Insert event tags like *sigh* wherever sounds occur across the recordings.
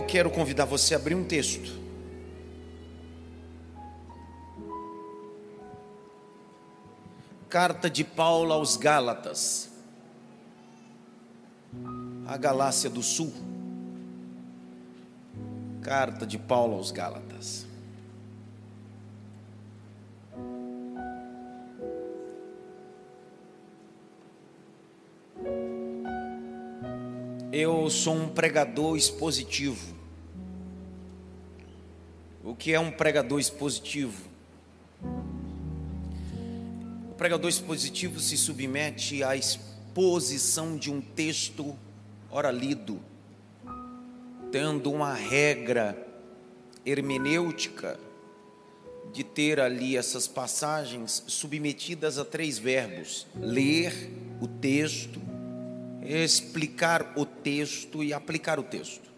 eu quero convidar você a abrir um texto. Carta de Paulo aos Gálatas, a Galácia do Sul. Carta de Paulo aos Gálatas. Eu sou um pregador expositivo. O que é um pregador expositivo? O pregador expositivo se submete à exposição de um texto ora lido, tendo uma regra hermenêutica de ter ali essas passagens submetidas a três verbos: ler o texto, explicar o texto e aplicar o texto.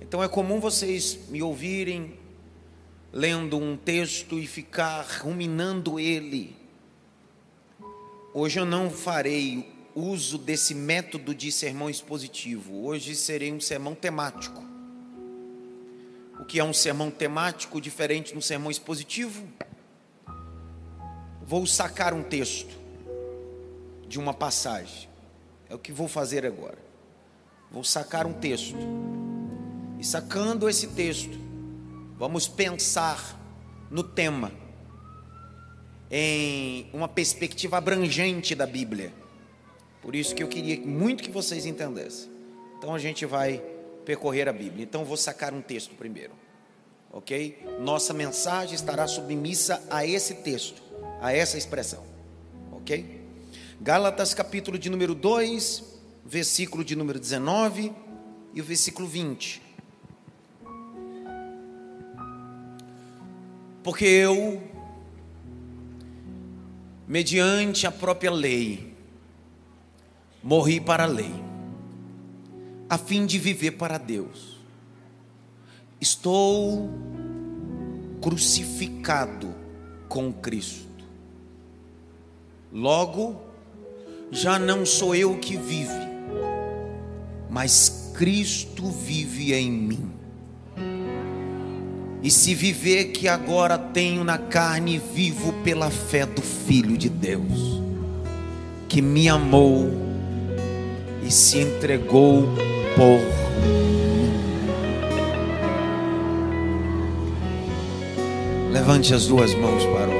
Então é comum vocês me ouvirem lendo um texto e ficar ruminando ele. Hoje eu não farei uso desse método de sermão expositivo. Hoje serei um sermão temático. O que é um sermão temático diferente do sermão expositivo? Vou sacar um texto de uma passagem. É o que vou fazer agora. Vou sacar um texto. E sacando esse texto, vamos pensar no tema em uma perspectiva abrangente da Bíblia. Por isso que eu queria muito que vocês entendessem. Então a gente vai percorrer a Bíblia. Então vou sacar um texto primeiro. OK? Nossa mensagem estará submissa a esse texto, a essa expressão. OK? Gálatas capítulo de número 2, versículo de número 19 e o versículo 20. Porque eu, mediante a própria lei, morri para a lei, a fim de viver para Deus. Estou crucificado com Cristo. Logo, já não sou eu que vive, mas Cristo vive em mim. E se viver que agora tenho na carne, vivo pela fé do Filho de Deus, que me amou e se entregou por mim. Levante as duas mãos para o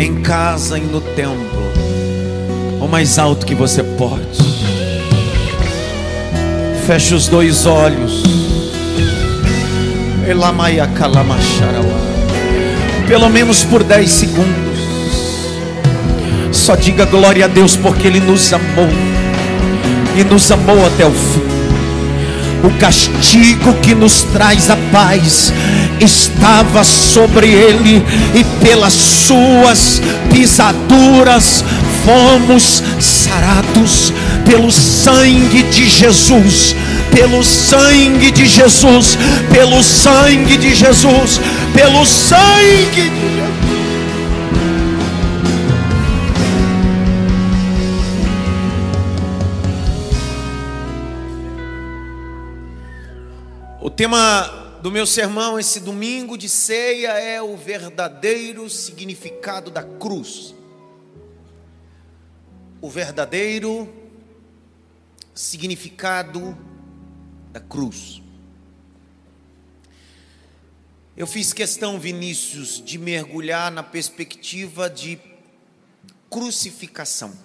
em casa e no templo, o mais alto que você pode. Feche os dois olhos. Pelo menos por dez segundos. Só diga glória a Deus porque Ele nos amou. E nos amou até o fim. O castigo que nos traz a paz estava sobre ele, e pelas suas pisaduras fomos sarados pelo sangue de Jesus. Pelo sangue de Jesus, pelo sangue de Jesus, pelo sangue de Jesus. Tema do meu sermão esse domingo de ceia é o verdadeiro significado da cruz. O verdadeiro significado da cruz. Eu fiz questão, Vinícius, de mergulhar na perspectiva de crucificação.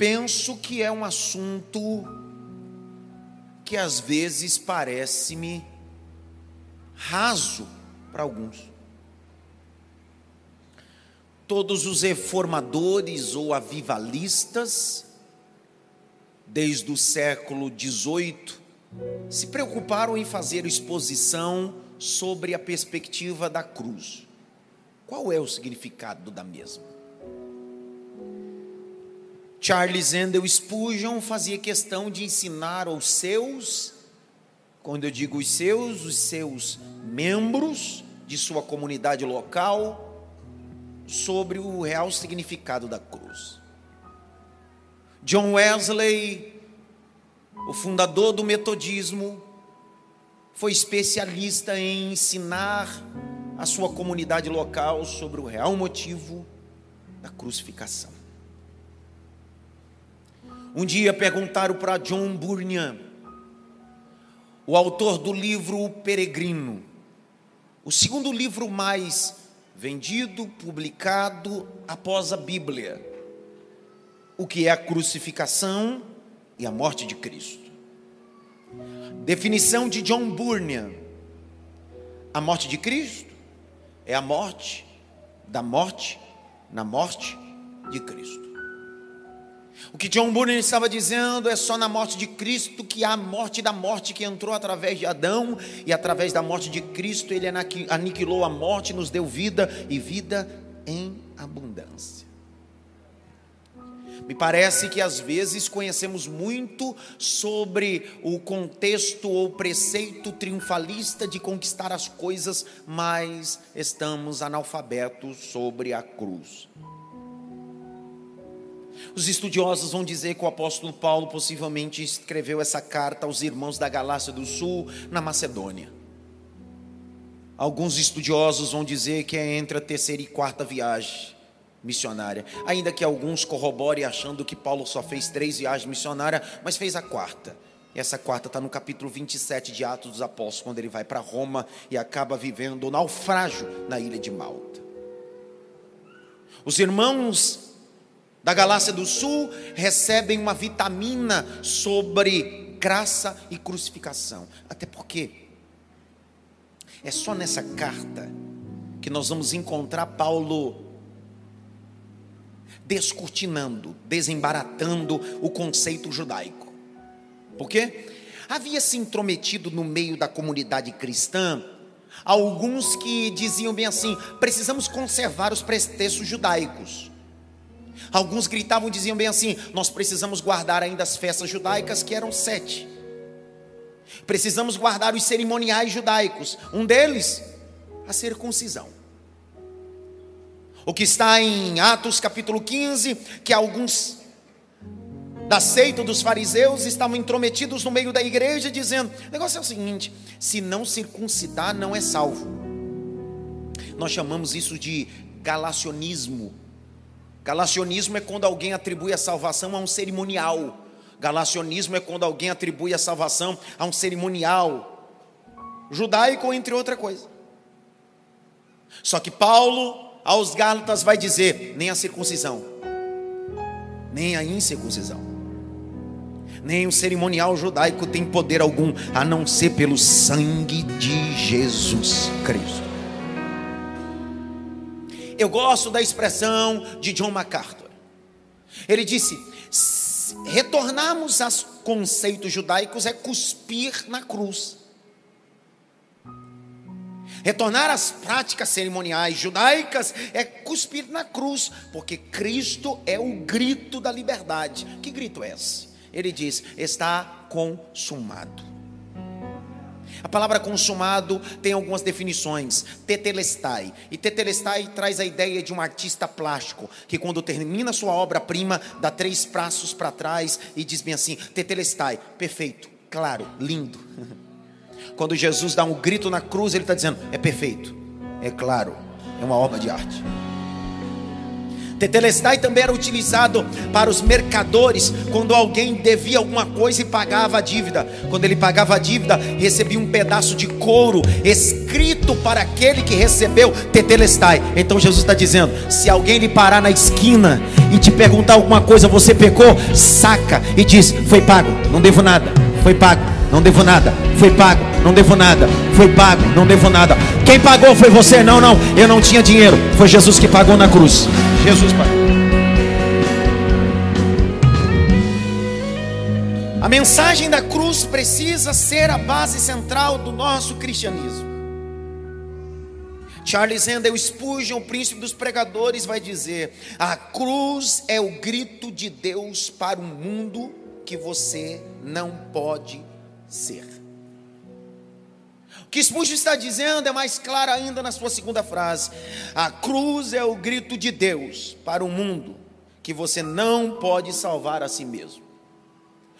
Penso que é um assunto que às vezes parece-me raso para alguns. Todos os reformadores ou avivalistas, desde o século XVIII, se preocuparam em fazer exposição sobre a perspectiva da cruz. Qual é o significado da mesma? Charles Handel Spurgeon fazia questão de ensinar aos seus, quando eu digo os seus, os seus membros de sua comunidade local, sobre o real significado da cruz. John Wesley, o fundador do metodismo, foi especialista em ensinar a sua comunidade local sobre o real motivo da crucificação. Um dia perguntaram para John Bunyan, o autor do livro O Peregrino, o segundo livro mais vendido, publicado após a Bíblia, o que é a crucificação e a morte de Cristo. Definição de John Bunyan: a morte de Cristo é a morte da morte na morte de Cristo. O que John Bunyan estava dizendo é só na morte de Cristo que há a morte da morte que entrou através de Adão, e através da morte de Cristo ele aniquilou a morte, nos deu vida e vida em abundância. Me parece que às vezes conhecemos muito sobre o contexto ou preceito triunfalista de conquistar as coisas, mas estamos analfabetos sobre a cruz. Os estudiosos vão dizer que o apóstolo Paulo possivelmente escreveu essa carta aos irmãos da Galácia do Sul, na Macedônia. Alguns estudiosos vão dizer que é entre a terceira e quarta viagem missionária, ainda que alguns corroborem achando que Paulo só fez três viagens missionárias, mas fez a quarta. E essa quarta está no capítulo 27 de Atos dos Apóstolos, quando ele vai para Roma e acaba vivendo o naufrágio na ilha de Malta. Os irmãos da Galácia do Sul recebem uma vitamina sobre graça e crucificação. Até porque é só nessa carta que nós vamos encontrar Paulo descortinando, desembaratando o conceito judaico. Por quê? Havia se intrometido no meio da comunidade cristã alguns que diziam bem assim: precisamos conservar os pretextos judaicos. Alguns gritavam, diziam bem assim: Nós precisamos guardar ainda as festas judaicas, que eram sete. Precisamos guardar os cerimoniais judaicos. Um deles, a circuncisão. O que está em Atos capítulo 15, que alguns da seita dos fariseus estavam intrometidos no meio da igreja, dizendo: o negócio é o seguinte: se não circuncidar, não é salvo. Nós chamamos isso de galacionismo Galacionismo é quando alguém atribui a salvação a um cerimonial. Galacionismo é quando alguém atribui a salvação a um cerimonial judaico, entre outra coisa. Só que Paulo aos Gálatas vai dizer: nem a circuncisão, nem a incircuncisão, nem o cerimonial judaico tem poder algum a não ser pelo sangue de Jesus Cristo. Eu gosto da expressão de John MacArthur. Ele disse: retornarmos aos conceitos judaicos é cuspir na cruz. Retornar às práticas cerimoniais judaicas é cuspir na cruz, porque Cristo é o grito da liberdade. Que grito é esse? Ele diz: está consumado. A palavra consumado tem algumas definições. Tetelestai. E tetelestai traz a ideia de um artista plástico que quando termina sua obra-prima dá três passos para trás e diz bem assim: tetelestai, perfeito, claro, lindo. *laughs* Quando Jesus dá um grito na cruz, ele está dizendo: é perfeito, é claro, é uma obra de arte. Tetelestai também era utilizado para os mercadores quando alguém devia alguma coisa e pagava a dívida. Quando ele pagava a dívida, recebia um pedaço de couro escrito para aquele que recebeu Tetelestai. Então Jesus está dizendo: se alguém lhe parar na esquina e te perguntar alguma coisa, você pecou, saca e diz: foi pago, não devo nada, foi pago, não devo nada, foi pago, não devo nada, foi pago, não devo nada. Quem pagou foi você, não, não, eu não tinha dinheiro, foi Jesus que pagou na cruz. Jesus, Pai. A mensagem da cruz precisa ser a base central do nosso cristianismo. Charles Handel Spurgeon, o príncipe dos pregadores, vai dizer: a cruz é o grito de Deus para um mundo que você não pode ser. que Spurgeon está dizendo é mais claro ainda na sua segunda frase. A cruz é o grito de Deus para o mundo que você não pode salvar a si mesmo.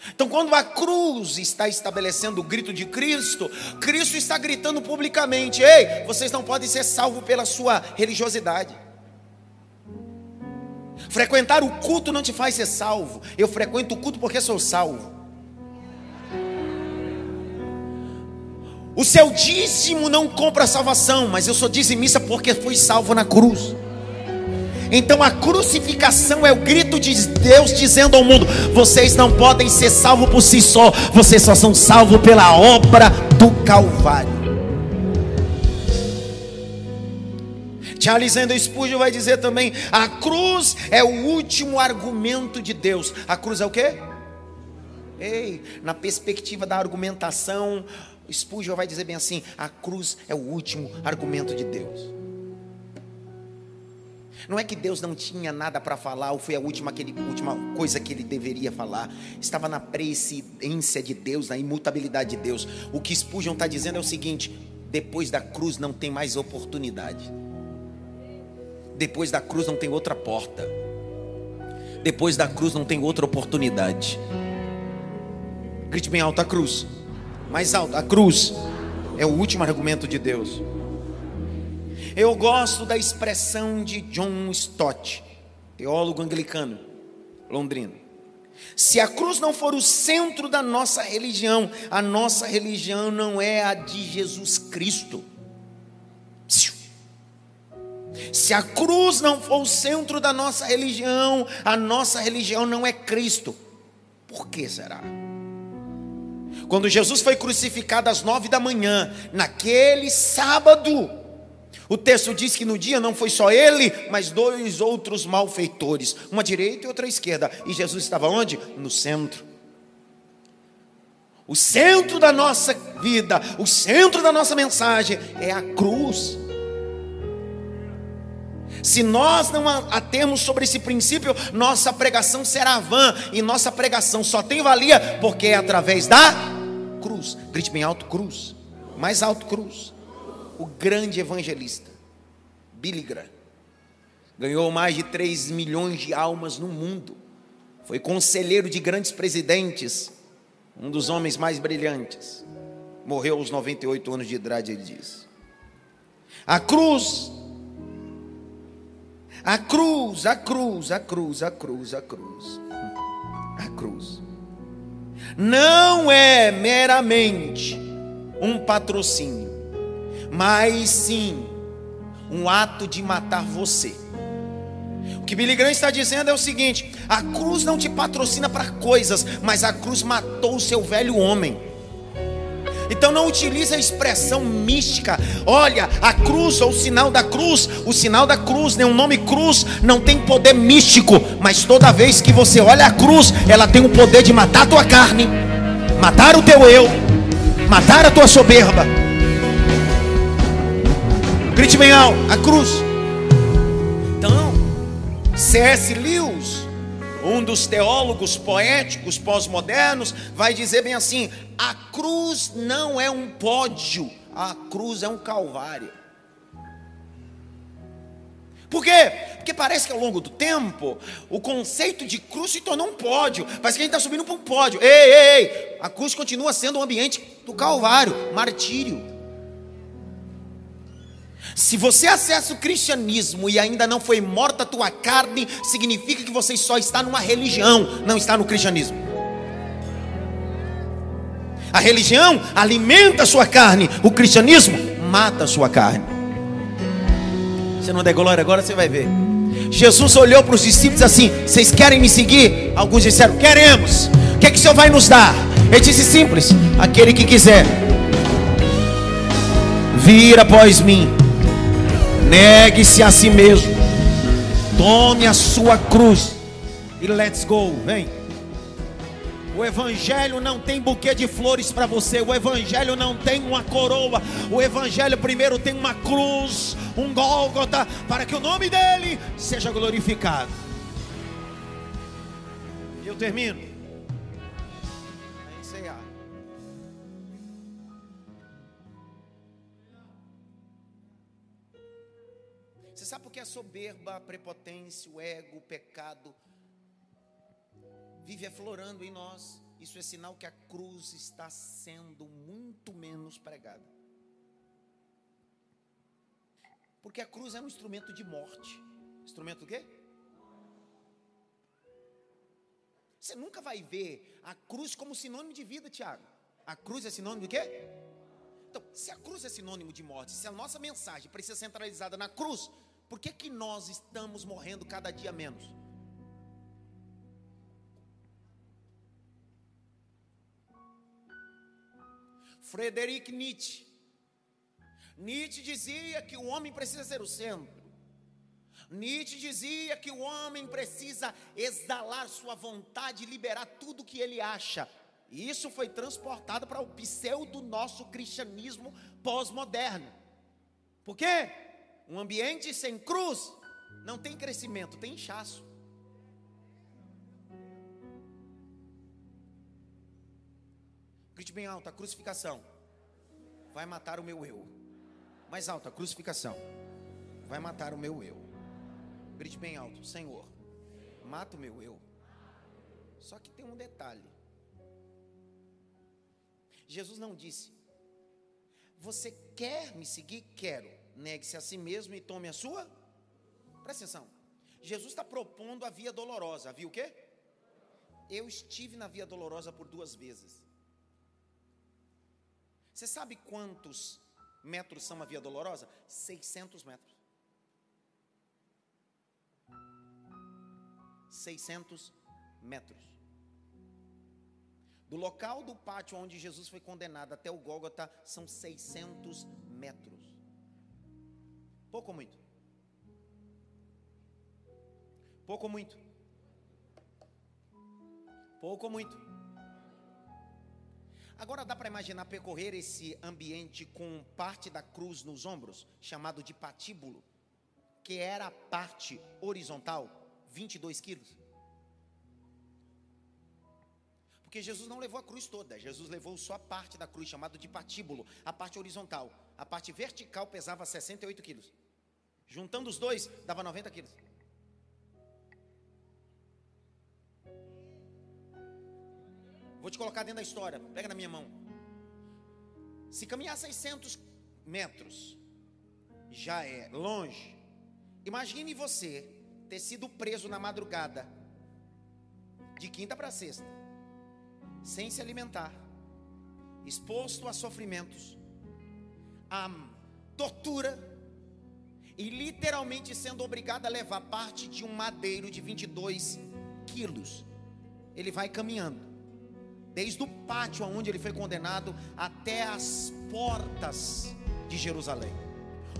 Então, quando a cruz está estabelecendo o grito de Cristo, Cristo está gritando publicamente: Ei, vocês não podem ser salvos pela sua religiosidade. Frequentar o culto não te faz ser salvo. Eu frequento o culto porque sou salvo. O seu dízimo não compra salvação, mas eu sou dizimista porque fui salvo na cruz. Então a crucificação é o grito de Deus dizendo ao mundo: vocês não podem ser salvos por si só, vocês só são salvos pela obra do Calvário. Charles Andrew Spurgeon vai dizer também: a cruz é o último argumento de Deus. A cruz é o quê? Ei, na perspectiva da argumentação, Spurgeon vai dizer bem assim: a cruz é o último argumento de Deus. Não é que Deus não tinha nada para falar, ou foi a última, aquele, última coisa que ele deveria falar. Estava na presciência de Deus, na imutabilidade de Deus. O que Spurgeon está dizendo é o seguinte: depois da cruz não tem mais oportunidade. Depois da cruz não tem outra porta. Depois da cruz não tem outra oportunidade. Grite bem alto a cruz. Mais alto, a cruz é o último argumento de Deus. Eu gosto da expressão de John Stott, teólogo anglicano, londrino. Se a cruz não for o centro da nossa religião, a nossa religião não é a de Jesus Cristo. Se a cruz não for o centro da nossa religião, a nossa religião não é Cristo. Por que será? Quando Jesus foi crucificado às nove da manhã, naquele sábado, o texto diz que no dia não foi só ele, mas dois outros malfeitores, uma direita e outra esquerda. E Jesus estava onde? No centro. O centro da nossa vida, o centro da nossa mensagem é a cruz. Se nós não atemos sobre esse princípio, nossa pregação será vã, e nossa pregação só tem valia porque é através da cruz. Grite bem alto: cruz. Mais alto: cruz o grande evangelista, Billy Graham. Ganhou mais de 3 milhões de almas no mundo. Foi conselheiro de grandes presidentes, um dos homens mais brilhantes. Morreu aos 98 anos de idade, ele diz. A cruz, a cruz, a cruz, a cruz, a cruz, a cruz, a cruz, não é meramente um patrocínio mas sim um ato de matar você. O que Billy Graham está dizendo é o seguinte: a cruz não te patrocina para coisas, mas a cruz matou o seu velho homem. Então não utilize a expressão mística. Olha, a cruz ou o sinal da cruz, o sinal da cruz, né, o nome cruz não tem poder místico, mas toda vez que você olha a cruz, ela tem o poder de matar a tua carne, matar o teu eu, matar a tua soberba Grite bem alto, a cruz. Então, C.S. Lewis, um dos teólogos poéticos pós-modernos, vai dizer bem assim: a cruz não é um pódio, a cruz é um calvário. Por quê? Porque parece que ao longo do tempo o conceito de cruz se tornou um pódio. Parece que a gente está subindo para um pódio. Ei, ei, ei! A cruz continua sendo um ambiente do calvário, martírio. Se você acessa o cristianismo e ainda não foi morta a tua carne, significa que você só está numa religião, não está no cristianismo. A religião alimenta a sua carne, o cristianismo mata a sua carne. Você não der glória agora, você vai ver. Jesus olhou para os discípulos assim: Vocês querem me seguir? Alguns disseram: Queremos. O que é que o Senhor vai nos dar? Ele disse simples: Aquele que quiser vir após mim Negue-se a si mesmo. Tome a sua cruz. E let's go. Vem. O Evangelho não tem buquê de flores para você. O Evangelho não tem uma coroa. O Evangelho primeiro tem uma cruz, um Gólgota, para que o nome dele seja glorificado. Eu termino. Soberba, a prepotência, o ego, o pecado vive aflorando em nós, isso é sinal que a cruz está sendo muito menos pregada. Porque a cruz é um instrumento de morte. Instrumento do quê? Você nunca vai ver a cruz como sinônimo de vida, Tiago. A cruz é sinônimo de quê? Então, se a cruz é sinônimo de morte, se a nossa mensagem precisa ser centralizada na cruz, por que, que nós estamos morrendo cada dia menos? Frederic Nietzsche. Nietzsche dizia que o homem precisa ser o centro. Nietzsche dizia que o homem precisa exalar sua vontade e liberar tudo que ele acha. E isso foi transportado para o pseudo nosso cristianismo pós-moderno. Por quê? Um ambiente sem cruz não tem crescimento, tem inchaço. Grite bem alto, a crucificação vai matar o meu eu. Mais alto, a crucificação vai matar o meu eu. Grite bem alto: Senhor, mata o meu eu. Só que tem um detalhe. Jesus não disse: Você quer me seguir? Quero. Negue-se a si mesmo e tome a sua. Presta atenção. Jesus está propondo a via dolorosa. Viu o quê? Eu estive na via dolorosa por duas vezes. Você sabe quantos metros são a via dolorosa? 600 metros. 600 metros. Do local do pátio onde Jesus foi condenado até o Gólgota são 600 metros. Pouco ou muito? Pouco ou muito? Pouco ou muito? Agora dá para imaginar percorrer esse ambiente com parte da cruz nos ombros, chamado de patíbulo, que era a parte horizontal 22 quilos. Porque Jesus não levou a cruz toda, Jesus levou só a parte da cruz, chamado de patíbulo, a parte horizontal. A parte vertical pesava 68 quilos. Juntando os dois, dava 90 quilos. Vou te colocar dentro da história, pega na minha mão. Se caminhar 600 metros, já é longe. Imagine você ter sido preso na madrugada, de quinta para sexta, sem se alimentar, exposto a sofrimentos, a tortura, e literalmente sendo obrigado a levar parte de um madeiro de 22 quilos. Ele vai caminhando, desde o pátio onde ele foi condenado até as portas de Jerusalém.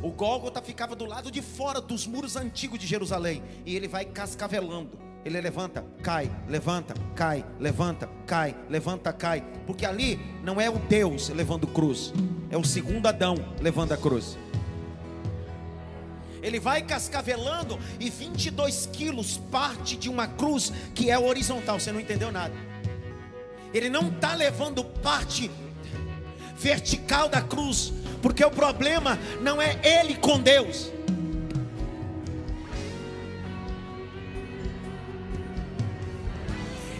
O Gólgota ficava do lado de fora dos muros antigos de Jerusalém. E ele vai cascavelando. Ele levanta, cai, levanta, cai, levanta, cai, levanta, cai. Porque ali não é o Deus levando cruz, é o segundo Adão levando a cruz. Ele vai cascavelando e 22 quilos parte de uma cruz que é horizontal. Você não entendeu nada. Ele não está levando parte vertical da cruz, porque o problema não é ele com Deus.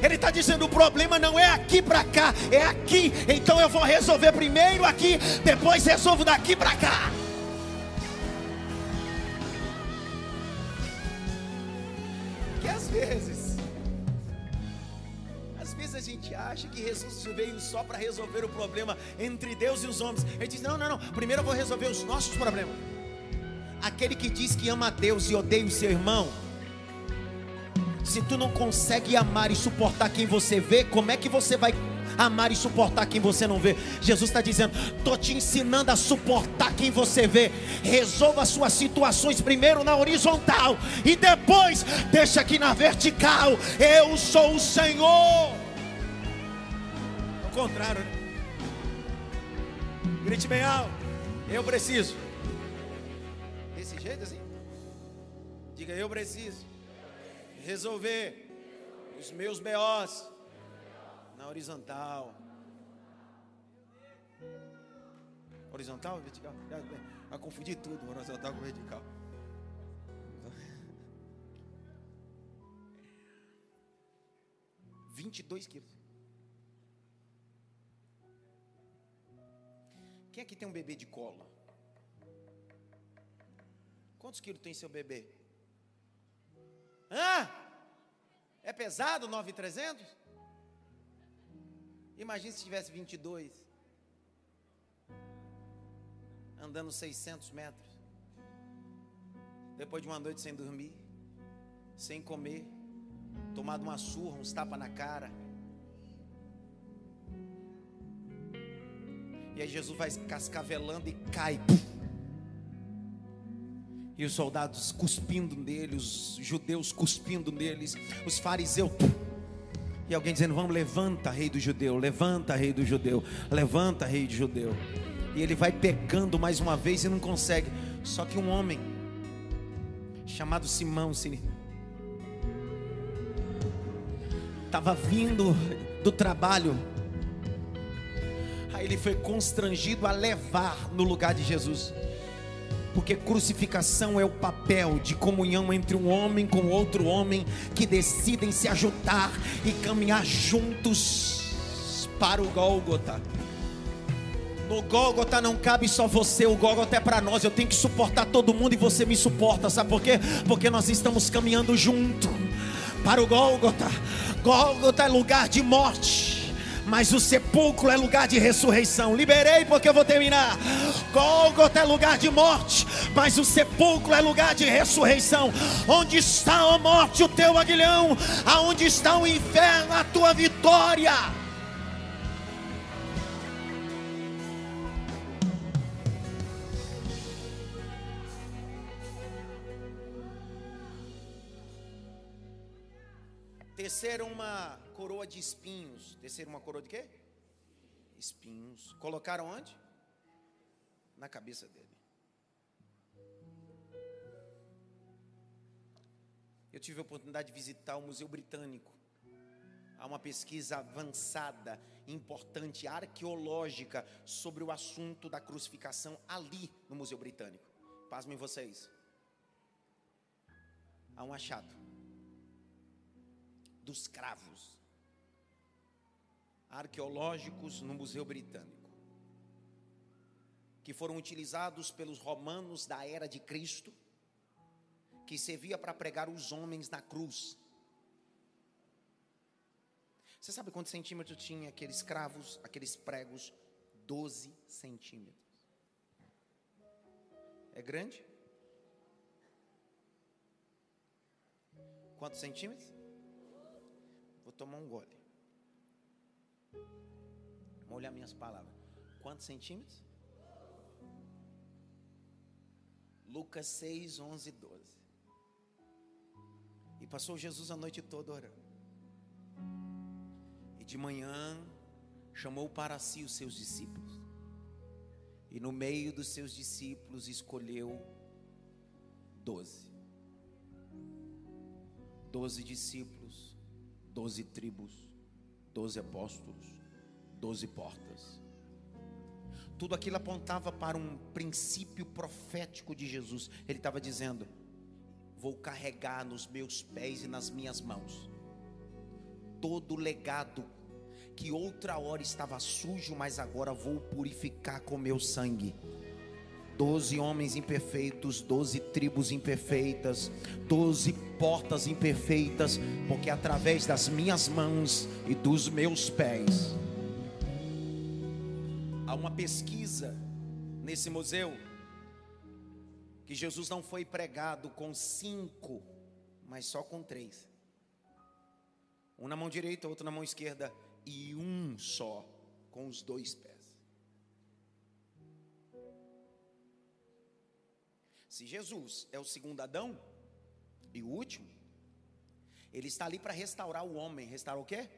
Ele está dizendo: o problema não é aqui para cá, é aqui. Então eu vou resolver primeiro aqui, depois resolvo daqui para cá. Vezes, às vezes a gente acha que Jesus veio só para resolver o problema entre Deus e os homens. Ele diz: não, não, não. Primeiro eu vou resolver os nossos problemas. Aquele que diz que ama a Deus e odeia o seu irmão. Se tu não consegue amar e suportar quem você vê, como é que você vai amar e suportar quem você não vê? Jesus está dizendo: estou te ensinando a suportar quem você vê. Resolva suas situações primeiro na horizontal e depois deixa aqui na vertical. Eu sou o Senhor. Ao contrário, né? Grite bem alto. Eu preciso. Desse jeito assim? Diga, eu preciso resolver os meus BOs horizontal. Horizontal ou vertical? A confundir tudo, horizontal com vertical. Vinte e dois quilos. Quem é que tem um bebê de cola? Quantos quilos tem seu bebê? Hã? É pesado 9,300? Imagina se tivesse 22. Andando 600 metros. Depois de uma noite sem dormir, sem comer, tomado uma surra, uns tapas na cara. E aí Jesus vai cascavelando e cai. E os soldados cuspindo nele, os judeus cuspindo neles, os fariseus. E alguém dizendo: Vamos, levanta, rei do judeu, levanta, rei do judeu, levanta, rei do judeu. E ele vai pegando mais uma vez e não consegue. Só que um homem, chamado Simão, estava vindo do trabalho ele foi constrangido a levar no lugar de Jesus. Porque crucificação é o papel de comunhão entre um homem com outro homem que decidem se ajudar e caminhar juntos para o Gólgota. No Gólgota não cabe só você, o Gólgota é para nós. Eu tenho que suportar todo mundo e você me suporta, sabe por quê? Porque nós estamos caminhando junto para o Gólgota. Gólgota é lugar de morte mas o sepulcro é lugar de ressurreição. Liberei porque eu vou terminar. Gólgota é lugar de morte, mas o sepulcro é lugar de ressurreição. Onde está a morte, o teu aguilhão? Aonde está o inferno, a tua vitória? Teceram uma coroa de espinhos. Desceram uma coroa de quê? Espinhos. Colocaram onde? Na cabeça dele. Eu tive a oportunidade de visitar o Museu Britânico. Há uma pesquisa avançada, importante, arqueológica sobre o assunto da crucificação ali no Museu Britânico. Pasmem vocês. Há um achado dos cravos arqueológicos no Museu Britânico, que foram utilizados pelos romanos da era de Cristo, que servia para pregar os homens na cruz. Você sabe quantos centímetros tinha aqueles cravos, aqueles pregos? 12 centímetros. É grande? Quantos centímetros? Vou tomar um gole. Vamos olhar minhas palavras. Quantos centímetros? Lucas 6, 11 12. E passou Jesus a noite toda orando. E de manhã chamou para si os seus discípulos. E no meio dos seus discípulos escolheu doze. Doze discípulos, doze tribos, doze apóstolos, doze portas. Tudo aquilo apontava para um princípio profético de Jesus. Ele estava dizendo: Vou carregar nos meus pés e nas minhas mãos todo o legado que outra hora estava sujo, mas agora vou purificar com meu sangue. Doze homens imperfeitos, doze tribos imperfeitas, doze portas imperfeitas, porque através das minhas mãos e dos meus pés Há uma pesquisa nesse museu que Jesus não foi pregado com cinco, mas só com três. Um na mão direita, outro na mão esquerda e um só com os dois pés. Se Jesus é o segundo Adão e o último, ele está ali para restaurar o homem. Restaurar o quê?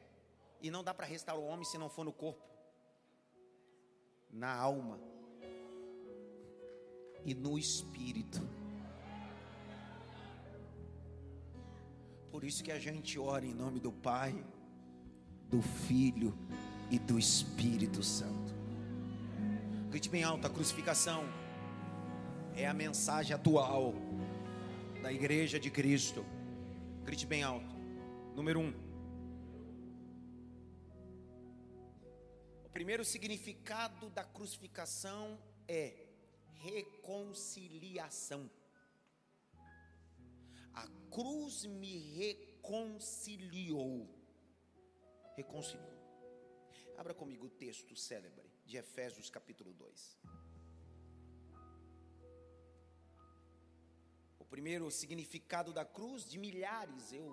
E não dá para restaurar o homem se não for no corpo na alma e no espírito. Por isso que a gente ora em nome do Pai, do Filho e do Espírito Santo. Grite bem alto, a crucificação é a mensagem atual da igreja de Cristo. Grite bem alto. Número um, primeiro significado da crucificação é reconciliação. A cruz me reconciliou. Reconciliou. Abra comigo o texto célebre de Efésios capítulo 2. O primeiro significado da cruz, de milhares, eu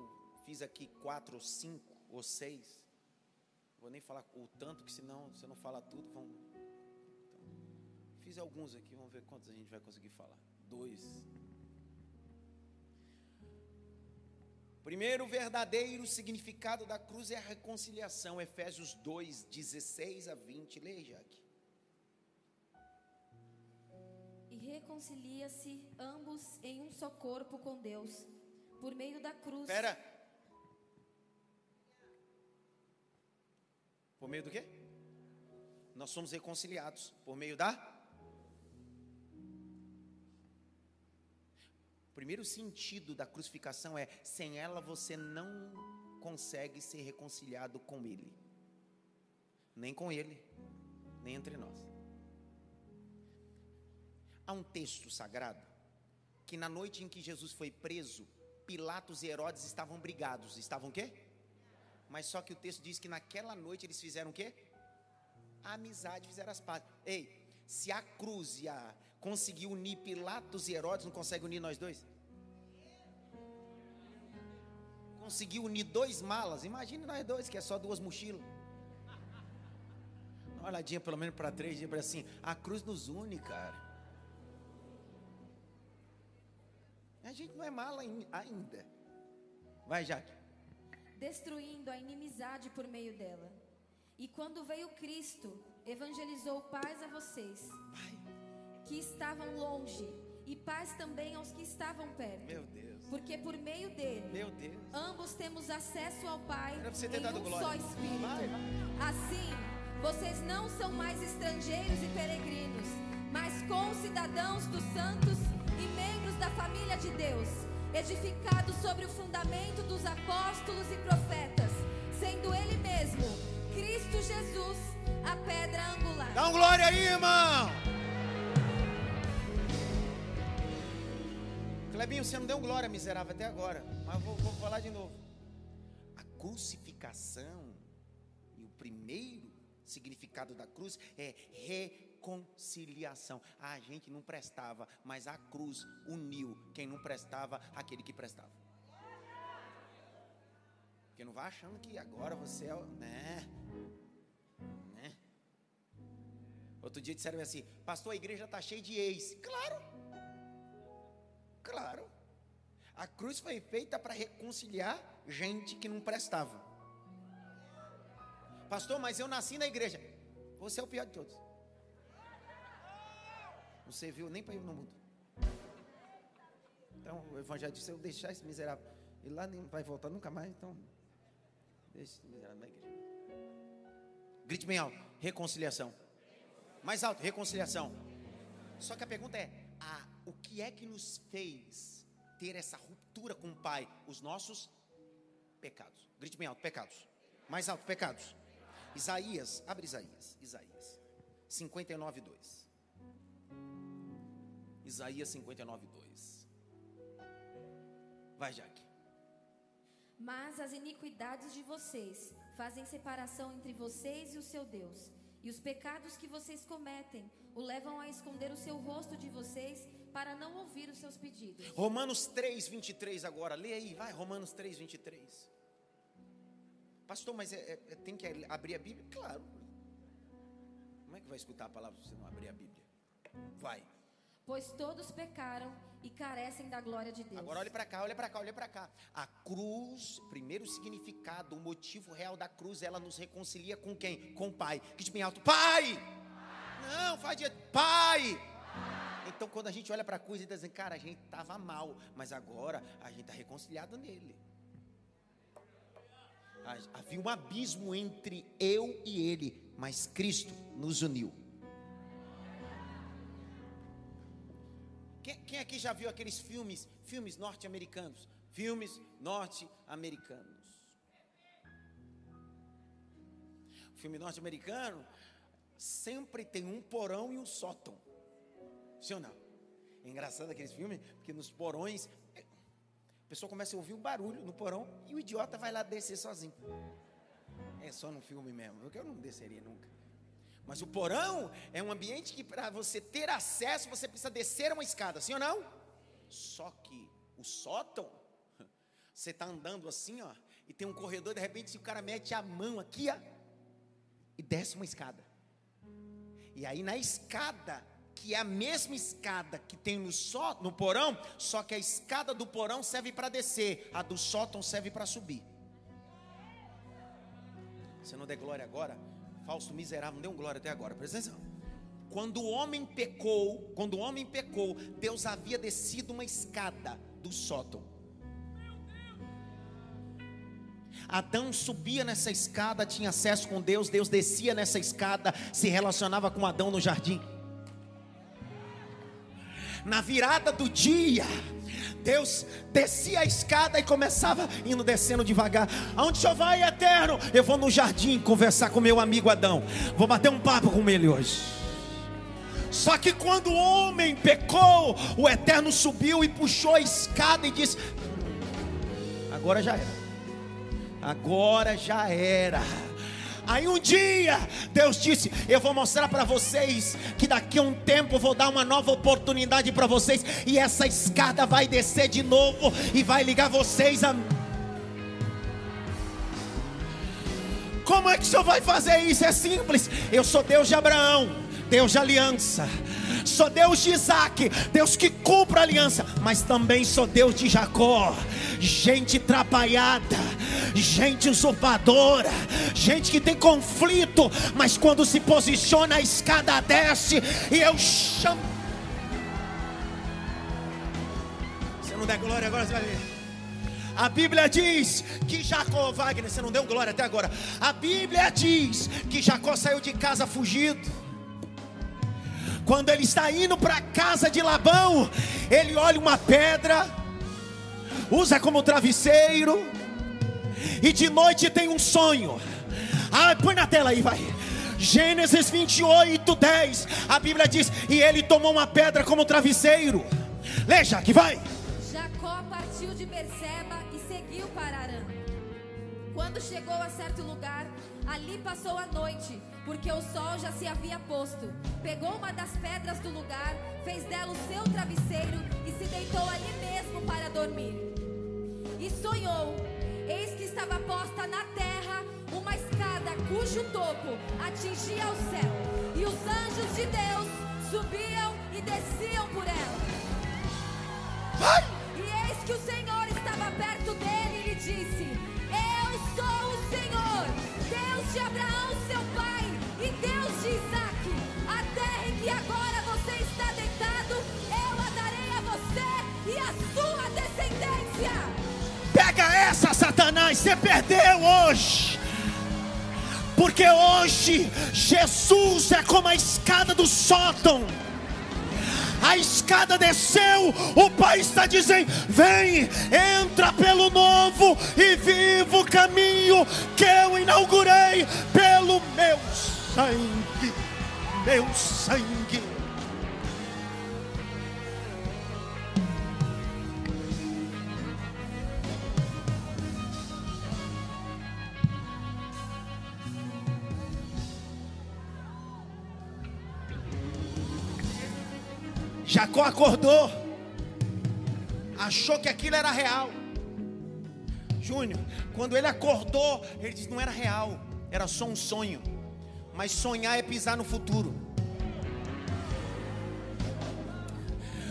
fiz aqui quatro ou cinco ou seis. Vou nem falar o tanto, que senão você não fala tudo, vão. Então, fiz alguns aqui, vamos ver quantos a gente vai conseguir falar. Dois. Primeiro verdadeiro significado da cruz é a reconciliação. Efésios 2, 16 a 20. Leia, Jaque. Reconcilia-se ambos em um só corpo com Deus, por meio da cruz. Espera. Por meio do quê? Nós somos reconciliados por meio da O primeiro sentido da crucificação é: sem ela você não consegue ser reconciliado com Ele, nem com Ele, nem entre nós. Há um texto sagrado que na noite em que Jesus foi preso, Pilatos e Herodes estavam brigados. Estavam o quê? Mas só que o texto diz que naquela noite eles fizeram o quê? A amizade, fizeram as pazes. Ei, se a cruz e a conseguiu unir Pilatos e Herodes, não consegue unir nós dois? Conseguiu unir dois malas, imagine nós dois, que é só duas mochilas. Uma olhadinha pelo menos para três dias, assim, a cruz nos une, cara. A gente não é mala ainda. Vai, Jaque. Destruindo a inimizade por meio dela. E quando veio Cristo, evangelizou paz a vocês que estavam longe e paz também aos que estavam perto. Meu Deus. Porque por meio dele, Meu Deus. ambos temos acesso ao Pai Era você ter em dado um glória. só Espírito. Vai, vai. Assim, vocês não são mais estrangeiros e peregrinos, mas concidadãos dos santos e membros da família de Deus, edificados sobre o fundamento dos apóstolos e profetas, sendo Ele mesmo, Cristo Jesus, a pedra angular. Dá um glória aí, irmão. Clebinho, você não deu glória, miserável, até agora. Mas vou, vou falar de novo. A crucificação e o primeiro significado da cruz é reconciliação. A gente não prestava, mas a cruz uniu quem não prestava, aquele que prestava. Porque não vai achando que agora você é, né? Né? Outro dia disseram assim: Pastor, a igreja está cheia de ex. Claro. Claro. A cruz foi feita para reconciliar gente que não prestava. Pastor, mas eu nasci na igreja. Você é o pior de todos. Não serviu nem para ir no mundo. Então, o evangelho disse: eu deixar esse miserável. E lá nem vai voltar nunca mais, então. Deixa esse miserável na igreja. Grite bem alto: reconciliação. Mais alto: reconciliação. Só que a pergunta é: ah, o que é que nos fez ter essa ruptura com o Pai? Os nossos pecados. Grite bem alto: pecados. Mais alto: pecados. Isaías, abre Isaías. Isaías 59, 2. Isaías 59, 2. Vai, Jaque. Mas as iniquidades de vocês fazem separação entre vocês e o seu Deus. E os pecados que vocês cometem o levam a esconder o seu rosto de vocês para não ouvir os seus pedidos. Romanos 3, 23 agora. Lê aí, vai. Romanos 3, 23. Pastor, mas é, é- é- tem que abrir a Bíblia? Claro. Como é que vai escutar a palavra se você não abrir a Bíblia? Vai. Pois todos pecaram e carecem da glória de Deus. Agora olhe para cá, olha para cá, olha para cá. A cruz, primeiro significado, o motivo real da cruz, ela nos reconcilia com quem? Com o Pai. Que bem alto, Pai! Não, faz de Pai! Então quando a gente olha para a cruz e diz assim, cara, a gente estava mal, mas agora a gente está reconciliado nele. Ha- Havia um abismo entre eu e ele, mas Cristo nos uniu. Quem, quem aqui já viu aqueles filmes, filmes norte-americanos? Filmes norte-americanos. Filme norte-americano sempre tem um porão e um sótão. Sim ou não? É engraçado aqueles filmes, porque nos porões a pessoa começa a ouvir um barulho no porão e o idiota vai lá descer sozinho. É só no filme mesmo, porque eu não desceria nunca. Mas o porão é um ambiente que para você ter acesso, você precisa descer uma escada, sim ou não? Só que o sótão, *laughs* você está andando assim, ó, e tem um corredor, de repente o cara mete a mão aqui, ó, e desce uma escada. E aí na escada, que é a mesma escada que tem no só no porão, só que a escada do porão serve para descer, a do sótão serve para subir. Você não der glória agora? Falso miserável, não deu glória até agora, presta atenção. Quando o homem pecou, quando o homem pecou, Deus havia descido uma escada do sótão. Adão subia nessa escada, tinha acesso com Deus, Deus descia nessa escada, se relacionava com Adão no jardim. Na virada do dia, Deus descia a escada e começava indo descendo devagar. Aonde o senhor vai, eterno? Eu vou no jardim conversar com meu amigo Adão. Vou bater um papo com ele hoje. Só que quando o homem pecou, o eterno subiu e puxou a escada e disse: Agora já era. Agora já era. Aí um dia Deus disse: Eu vou mostrar para vocês que daqui a um tempo eu vou dar uma nova oportunidade para vocês e essa escada vai descer de novo e vai ligar vocês a Como é que o senhor vai fazer isso? É simples. Eu sou Deus de Abraão, Deus de aliança. Sou Deus de Isaac, Deus que cumpre a aliança, mas também sou Deus de Jacó. Gente trabalhada, gente usurpadora, gente que tem conflito, mas quando se posiciona a escada desce e eu chamo. Você não der glória agora, você vai ver. A Bíblia diz que Jacó, Wagner, você não deu glória até agora. A Bíblia diz que Jacó saiu de casa fugido. Quando ele está indo para a casa de Labão, ele olha uma pedra, usa como travesseiro, e de noite tem um sonho. Ah, põe na tela aí, vai. Gênesis 28, 10. A Bíblia diz: E ele tomou uma pedra como travesseiro. Leia, que vai. Jacó partiu de Berseba e seguiu para Arã. Quando chegou a certo lugar, ali passou a noite, porque o sol já se havia posto. Pegou uma das pedras do lugar, fez dela o seu travesseiro e se deitou ali mesmo para dormir. E sonhou: eis que estava posta na terra uma escada cujo topo atingia ao céu, e os anjos de Deus subiam e desciam por ela. Vai. E eis que o Senhor estava perto dele e lhe disse: Eu sou o Senhor, Deus de Abraão, Essa, Satanás, você perdeu hoje. Porque hoje Jesus é como a escada do sótão. A escada desceu, o Pai está dizendo: Vem, entra pelo novo e vivo caminho que eu inaugurei pelo meu sangue. Meu sangue. Jacó acordou, achou que aquilo era real. Júnior, quando ele acordou, ele disse: não era real, era só um sonho. Mas sonhar é pisar no futuro.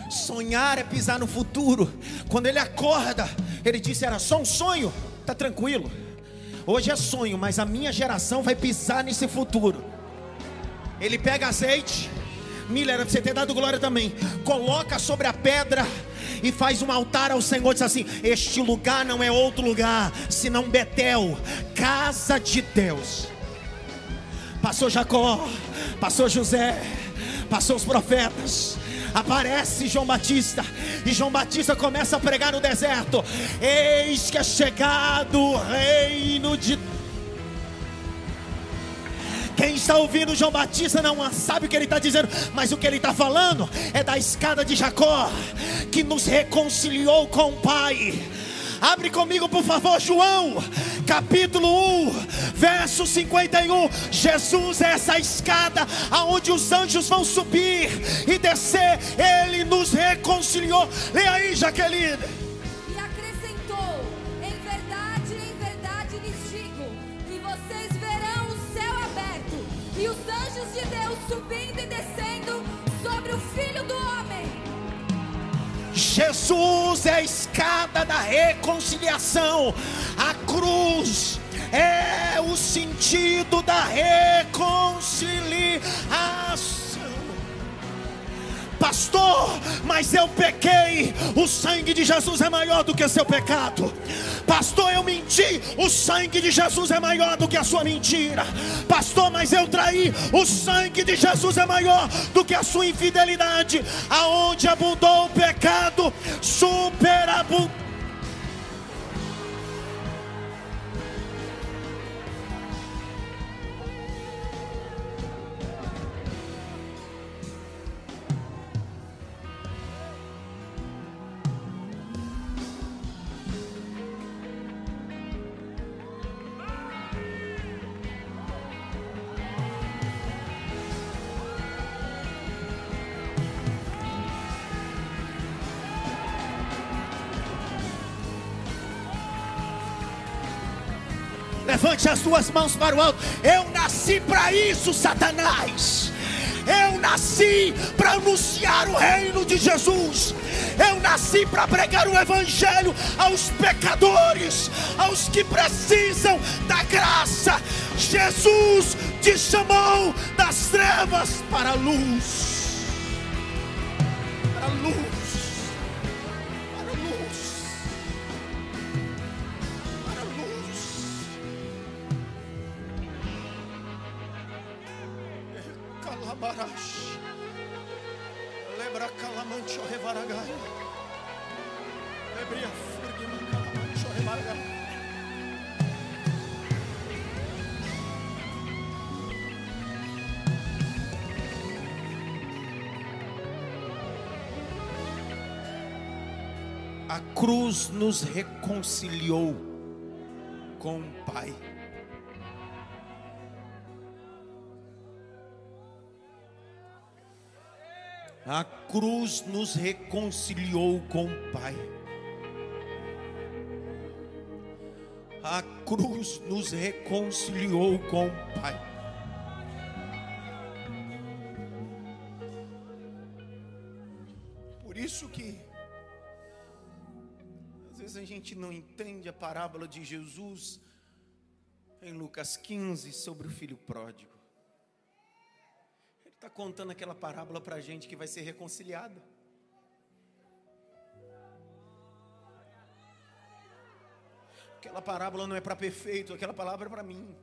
Sonhar é pisar no futuro. Quando ele acorda, ele disse: era só um sonho, tá tranquilo. Hoje é sonho, mas a minha geração vai pisar nesse futuro. Ele pega azeite, Miller, era você ter dado glória também. Coloca sobre a pedra e faz um altar ao Senhor. Diz assim: Este lugar não é outro lugar, senão Betel, casa de Deus. Passou Jacó, passou José, passou os profetas. Aparece João Batista, e João Batista começa a pregar no deserto: Eis que é chegado o reino de Quem está ouvindo João Batista não sabe o que ele está dizendo, mas o que ele está falando é da escada de Jacó, que nos reconciliou com o Pai. Abre comigo, por favor, João, capítulo 1, verso 51. Jesus é essa escada aonde os anjos vão subir e descer. Ele nos reconciliou. Leia aí, Jaqueline. Jesus é a escada da reconciliação. A cruz é o sentido da reconciliação. Pastor, mas eu pequei. O sangue de Jesus é maior do que seu pecado. Pastor, eu menti. O sangue de Jesus é maior do que a sua mentira. Pastor, mas eu traí. O sangue de Jesus é maior do que a sua infidelidade. Aonde abundou o pecado, superabundou. Levante as duas mãos para o alto. Eu nasci para isso, Satanás. Eu nasci para anunciar o reino de Jesus. Eu nasci para pregar o evangelho aos pecadores, aos que precisam da graça. Jesus te chamou das trevas para a luz. Cruz nos reconciliou com o Pai. A cruz nos reconciliou com o Pai. A cruz nos reconciliou com o Pai. Gente não entende a parábola de Jesus em Lucas 15 sobre o filho pródigo. Ele está contando aquela parábola para a gente que vai ser reconciliada. Aquela parábola não é para perfeito, aquela palavra é para mim.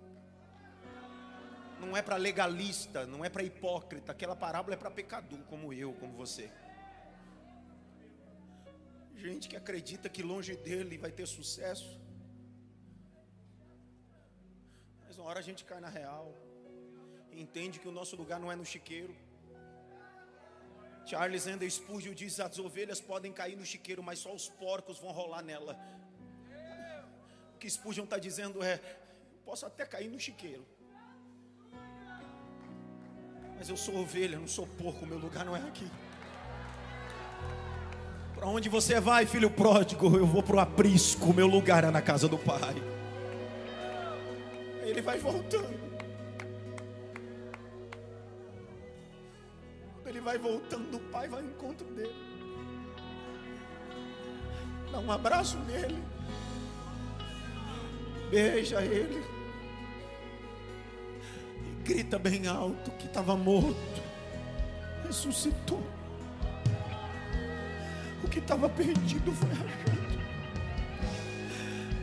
Não é para legalista, não é para hipócrita, aquela parábola é para pecador como eu, como você. Gente que acredita que longe dele vai ter sucesso. Mas uma hora a gente cai na real. Entende que o nosso lugar não é no chiqueiro. Charles Ender Spurgeon diz: as ovelhas podem cair no chiqueiro, mas só os porcos vão rolar nela. O que Spurgeon está dizendo é: posso até cair no chiqueiro, mas eu sou ovelha, não sou porco, meu lugar não é aqui. Para onde você vai, filho pródigo? Eu vou para o aprisco, meu lugar é na casa do pai. Ele vai voltando. Ele vai voltando, o pai vai ao encontro dele. Dá um abraço nele. Beija ele. E grita bem alto que estava morto. Ressuscitou. Que estava perdido foi achado.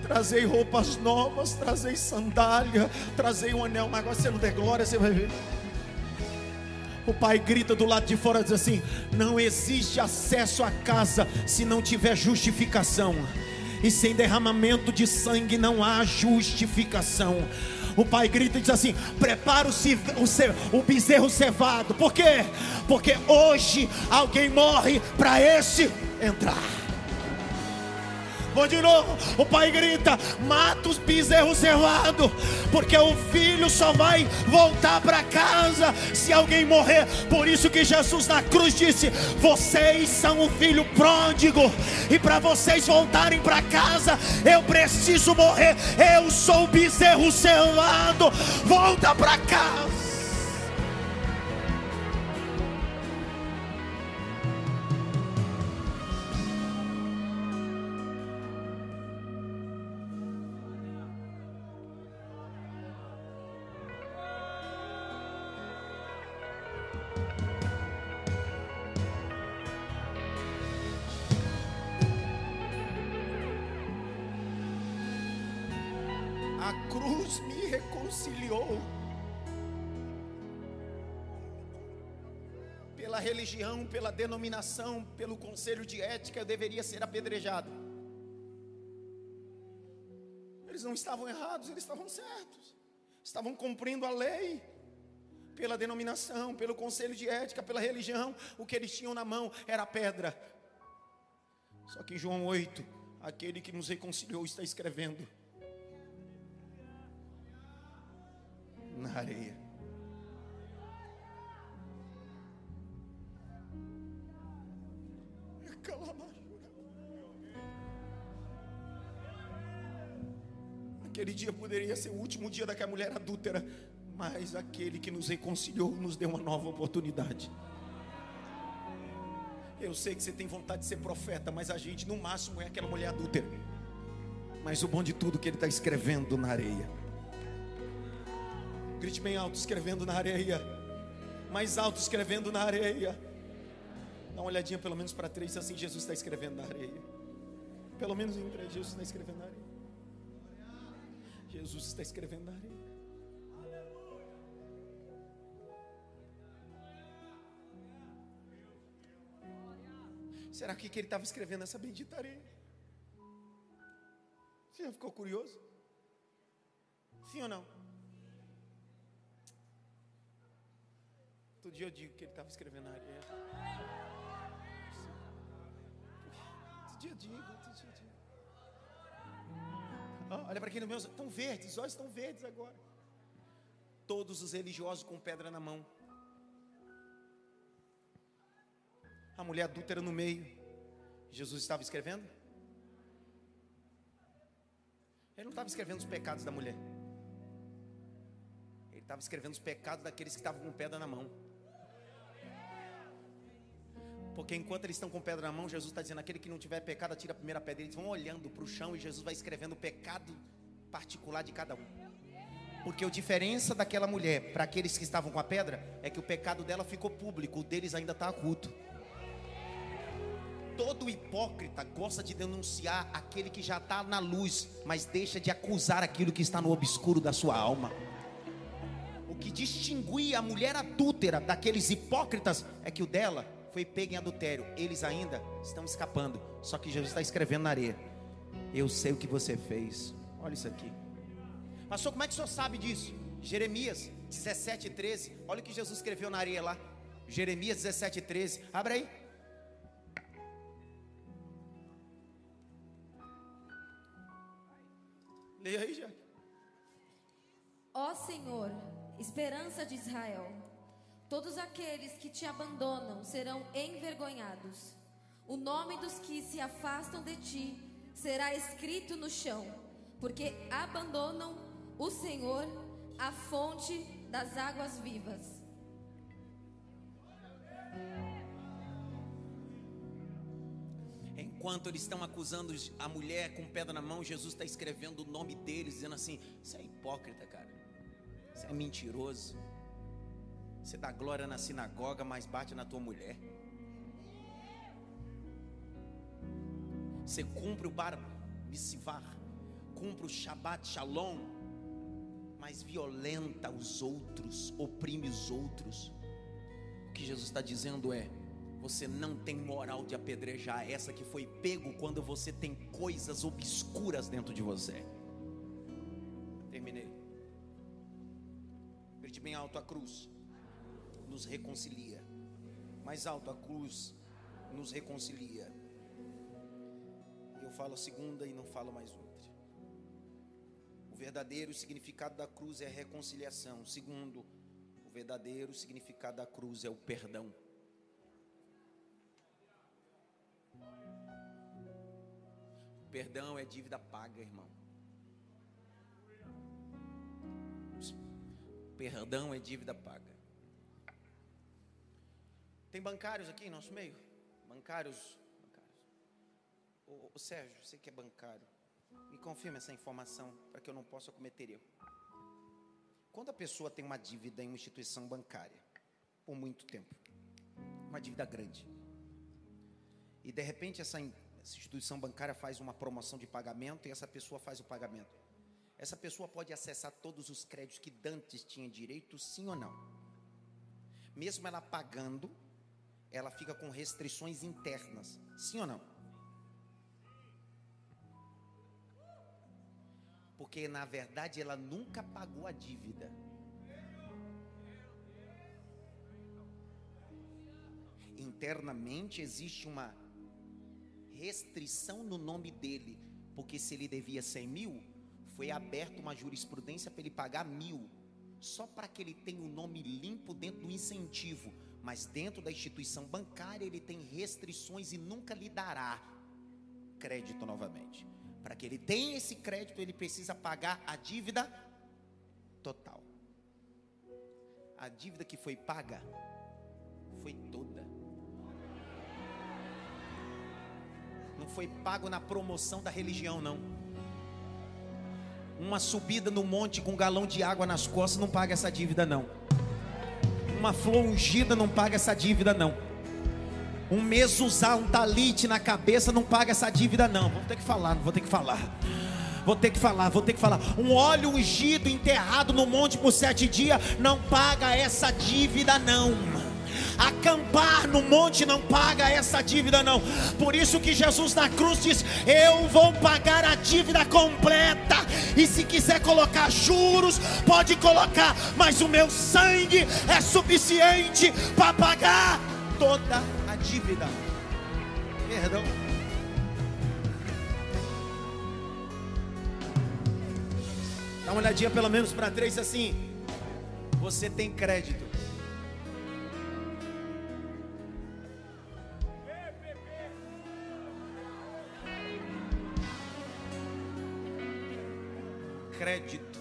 Trazei roupas novas, trazei sandália, trazei um anel, mas agora você não der glória, você vai ver. O pai grita do lado de fora diz assim: Não existe acesso à casa se não tiver justificação. E sem derramamento de sangue não há justificação. o pai grita e diz assim: prepara o, o bezerro cevado. Por quê? Porque hoje alguém morre para esse entrar. Vou de novo, o pai grita: mata os bezerros cevados, porque o filho só vai voltar para casa se alguém morrer. Por isso que Jesus na cruz disse: vocês são o filho pródigo, e para vocês voltarem para casa, eu preciso morrer. Eu sou o bezerro cevado, volta para casa. Denominação, pelo conselho de ética, eu deveria ser apedrejado. Eles não estavam errados, eles estavam certos. Estavam cumprindo a lei. Pela denominação, pelo conselho de ética, pela religião, o que eles tinham na mão era pedra. Só que em João 8, aquele que nos reconciliou está escrevendo na areia. Aquele dia poderia ser o último dia daquela mulher adúltera, mas aquele que nos reconciliou nos deu uma nova oportunidade. Eu sei que você tem vontade de ser profeta, mas a gente no máximo é aquela mulher adúltera. Mas o bom de tudo é que ele está escrevendo na areia. Grite bem alto, escrevendo na areia. Mais alto, escrevendo na areia. Dá uma olhadinha pelo menos para três, assim Jesus está escrevendo na areia. Pelo menos em três, Jesus está escrevendo na areia. Jesus está escrevendo na areia. Será que que ele estava escrevendo nessa bendita areia? Você já ficou curioso? Sim ou não? Todo dia eu digo que ele estava escrevendo na areia. Ó, olha para aqui no meu, estão verdes, os olhos estão verdes agora. Todos os religiosos com pedra na mão. A mulher adúltera no meio. Jesus estava escrevendo? Ele não estava escrevendo os pecados da mulher. Ele estava escrevendo os pecados daqueles que estavam com pedra na mão. Porque enquanto eles estão com pedra na mão, Jesus está dizendo: aquele que não tiver pecado, atira a primeira pedra. Eles vão olhando para o chão e Jesus vai escrevendo o pecado particular de cada um. Porque a diferença daquela mulher para aqueles que estavam com a pedra é que o pecado dela ficou público, o deles ainda está oculto. Todo hipócrita gosta de denunciar aquele que já está na luz, mas deixa de acusar aquilo que está no obscuro da sua alma. O que distinguia a mulher adúltera daqueles hipócritas é que o dela foi pego em adultério. Eles ainda estão escapando. Só que Jesus está escrevendo na areia. Eu sei o que você fez. Olha isso aqui. Pastor, como é que o senhor sabe disso? Jeremias 17, 13. Olha o que Jesus escreveu na areia lá. Jeremias 17, 13. Abre aí. Leia aí, já. Ó Senhor, esperança de Israel, todos aqueles que te abandonam serão envergonhados. O nome dos que se afastam de ti será escrito no chão, porque abandonam o Senhor, a fonte das águas vivas. Enquanto eles estão acusando a mulher com pedra na mão, Jesus está escrevendo o nome deles, dizendo assim: Você é hipócrita, cara. Você é mentiroso. Você dá glória na sinagoga, mas bate na tua mulher. Você cumpre o bar mitzvah, cumpre o Shabbat Shalom, mas violenta os outros, oprime os outros. O que Jesus está dizendo é: você não tem moral de apedrejar essa que foi pego quando você tem coisas obscuras dentro de você. Terminei. Grite bem alto a cruz. Nos reconcilia. Mais alto a cruz nos reconcilia. Eu falo a segunda e não falo mais outra. O verdadeiro significado da cruz é a reconciliação. Segundo, o verdadeiro significado da cruz é o perdão. Perdão é dívida paga, irmão. Perdão é dívida paga. Tem bancários aqui em nosso meio? Bancários. bancários. Sérgio, você que é bancário, me confirma essa informação para que eu não possa cometer erro. Quando a pessoa tem uma dívida em uma instituição bancária, por muito tempo, uma dívida grande, e de repente essa, essa instituição bancária faz uma promoção de pagamento e essa pessoa faz o pagamento. Essa pessoa pode acessar todos os créditos que dantes tinha direito, sim ou não? Mesmo ela pagando, ela fica com restrições internas, sim ou não? Porque na verdade ela nunca pagou a dívida. Internamente existe uma restrição no nome dele, porque se ele devia 100 mil, foi aberta uma jurisprudência para ele pagar mil, só para que ele tenha o nome limpo dentro do incentivo, mas dentro da instituição bancária ele tem restrições e nunca lhe dará crédito novamente. Para que ele tenha esse crédito, ele precisa pagar a dívida total. A dívida que foi paga foi toda. Não foi pago na promoção da religião, não. Uma subida no monte com um galão de água nas costas não paga essa dívida, não. Uma flor ungida não paga essa dívida, não. Um mês usar um talite na cabeça não paga essa dívida, não. Vou ter que falar, vou ter que falar. Vou ter que falar, vou ter que falar. Um óleo ungido enterrado no monte por sete dias não paga essa dívida, não. Acampar no monte não paga essa dívida, não. Por isso que Jesus na cruz diz: Eu vou pagar a dívida completa. E se quiser colocar juros, pode colocar, mas o meu sangue é suficiente para pagar toda a dívida. Perdão. Dá uma olhadinha pelo menos para três assim. Você tem crédito. Crédito.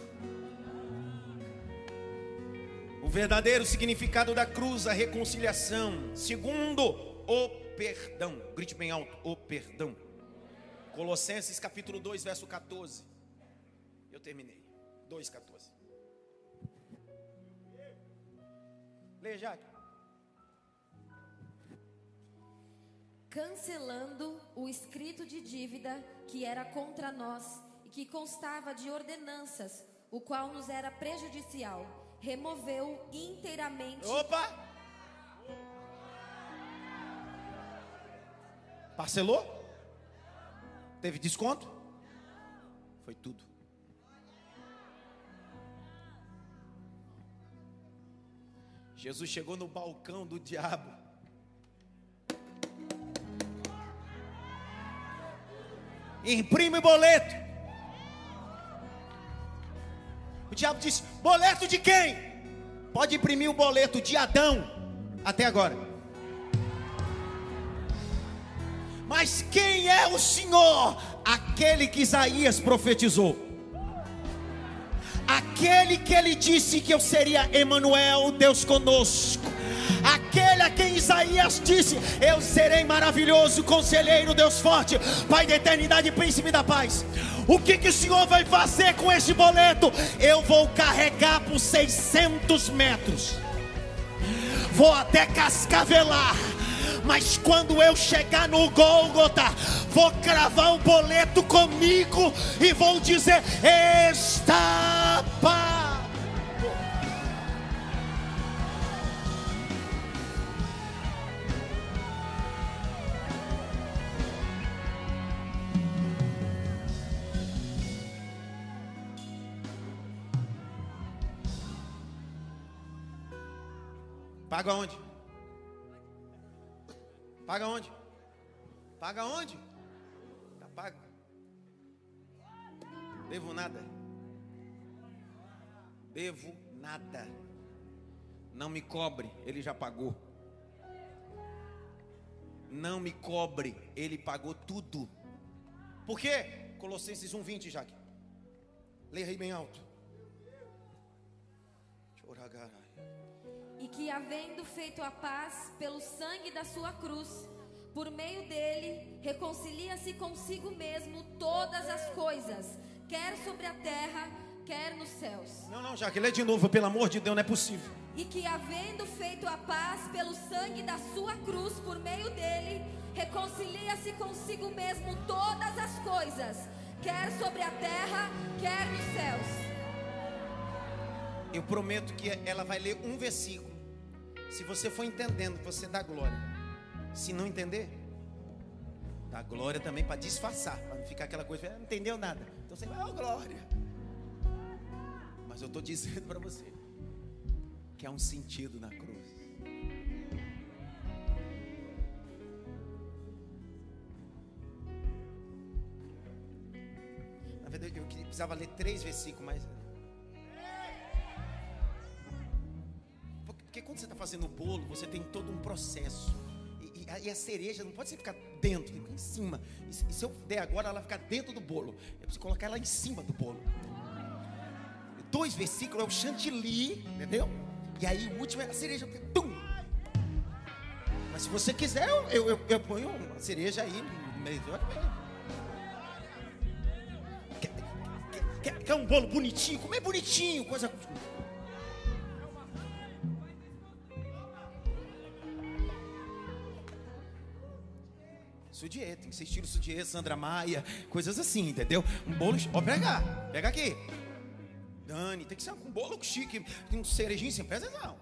O verdadeiro significado da cruz, a reconciliação. Segundo, o perdão. Grite bem alto, o perdão. Colossenses capítulo 2, verso 14. Eu terminei. 2,14. Leia, Jaque. cancelando o escrito de dívida que era contra nós que constava de ordenanças, o qual nos era prejudicial, removeu inteiramente. Opa! Parcelou? Teve desconto? Foi tudo. Jesus chegou no balcão do diabo. Imprime boleto. O diabo disse: Boleto de quem? Pode imprimir o boleto de Adão até agora. Mas quem é o Senhor? Aquele que Isaías profetizou. Aquele que ele disse que eu seria Emanuel, Deus conosco. Aquele a quem Isaías disse: Eu serei maravilhoso, conselheiro, Deus forte, Pai da eternidade, príncipe da paz. O que, que o Senhor vai fazer com esse boleto? Eu vou carregar por 600 metros, vou até cascavelar. Mas quando eu chegar no Gólgota, vou cravar o boleto comigo e vou dizer: Está pago. Paga onde? Paga onde? Paga onde? Tá pago. Devo nada. Devo nada. Não me cobre, ele já pagou. Não me cobre, ele pagou tudo. Por quê? Colossenses 1:20, Jaque. Leia aí bem alto. Choragará. E que, havendo feito a paz pelo sangue da sua cruz, por meio dele, reconcilia-se consigo mesmo todas as coisas, quer sobre a terra, quer nos céus. Não, não, Jaque, lê de novo, pelo amor de Deus, não é possível. E que, havendo feito a paz pelo sangue da sua cruz, por meio dele, reconcilia-se consigo mesmo todas as coisas, quer sobre a terra, quer nos céus. Eu prometo que ela vai ler um versículo. Se você for entendendo, você dá glória. Se não entender, dá glória também para disfarçar, para não ficar aquela coisa, "Ah, não entendeu nada. Então você vai, oh glória. Mas eu estou dizendo para você que há um sentido na cruz. Na verdade, eu precisava ler três versículos, mas. Porque quando você está fazendo o bolo, você tem todo um processo. E, e a, e a cereja não pode ser ficar dentro, tem que ficar em cima. E, e se eu der agora, ela ficar dentro do bolo. Eu preciso colocar ela em cima do bolo. Dois versículos é o chantilly, entendeu? E aí o último é a cereja. Mas se você quiser, eu, eu, eu- ponho uma cereja aí. Quer, quer- quer- um bolo bonitinho? Como é bonitinho, coisa. Sudier, tem que ser estilo Sandra Maia, coisas assim, entendeu? Um bolo. Ó, pega, pega aqui. Dani, tem que ser um bolo chique, tem um cerejinho sem pesa, não.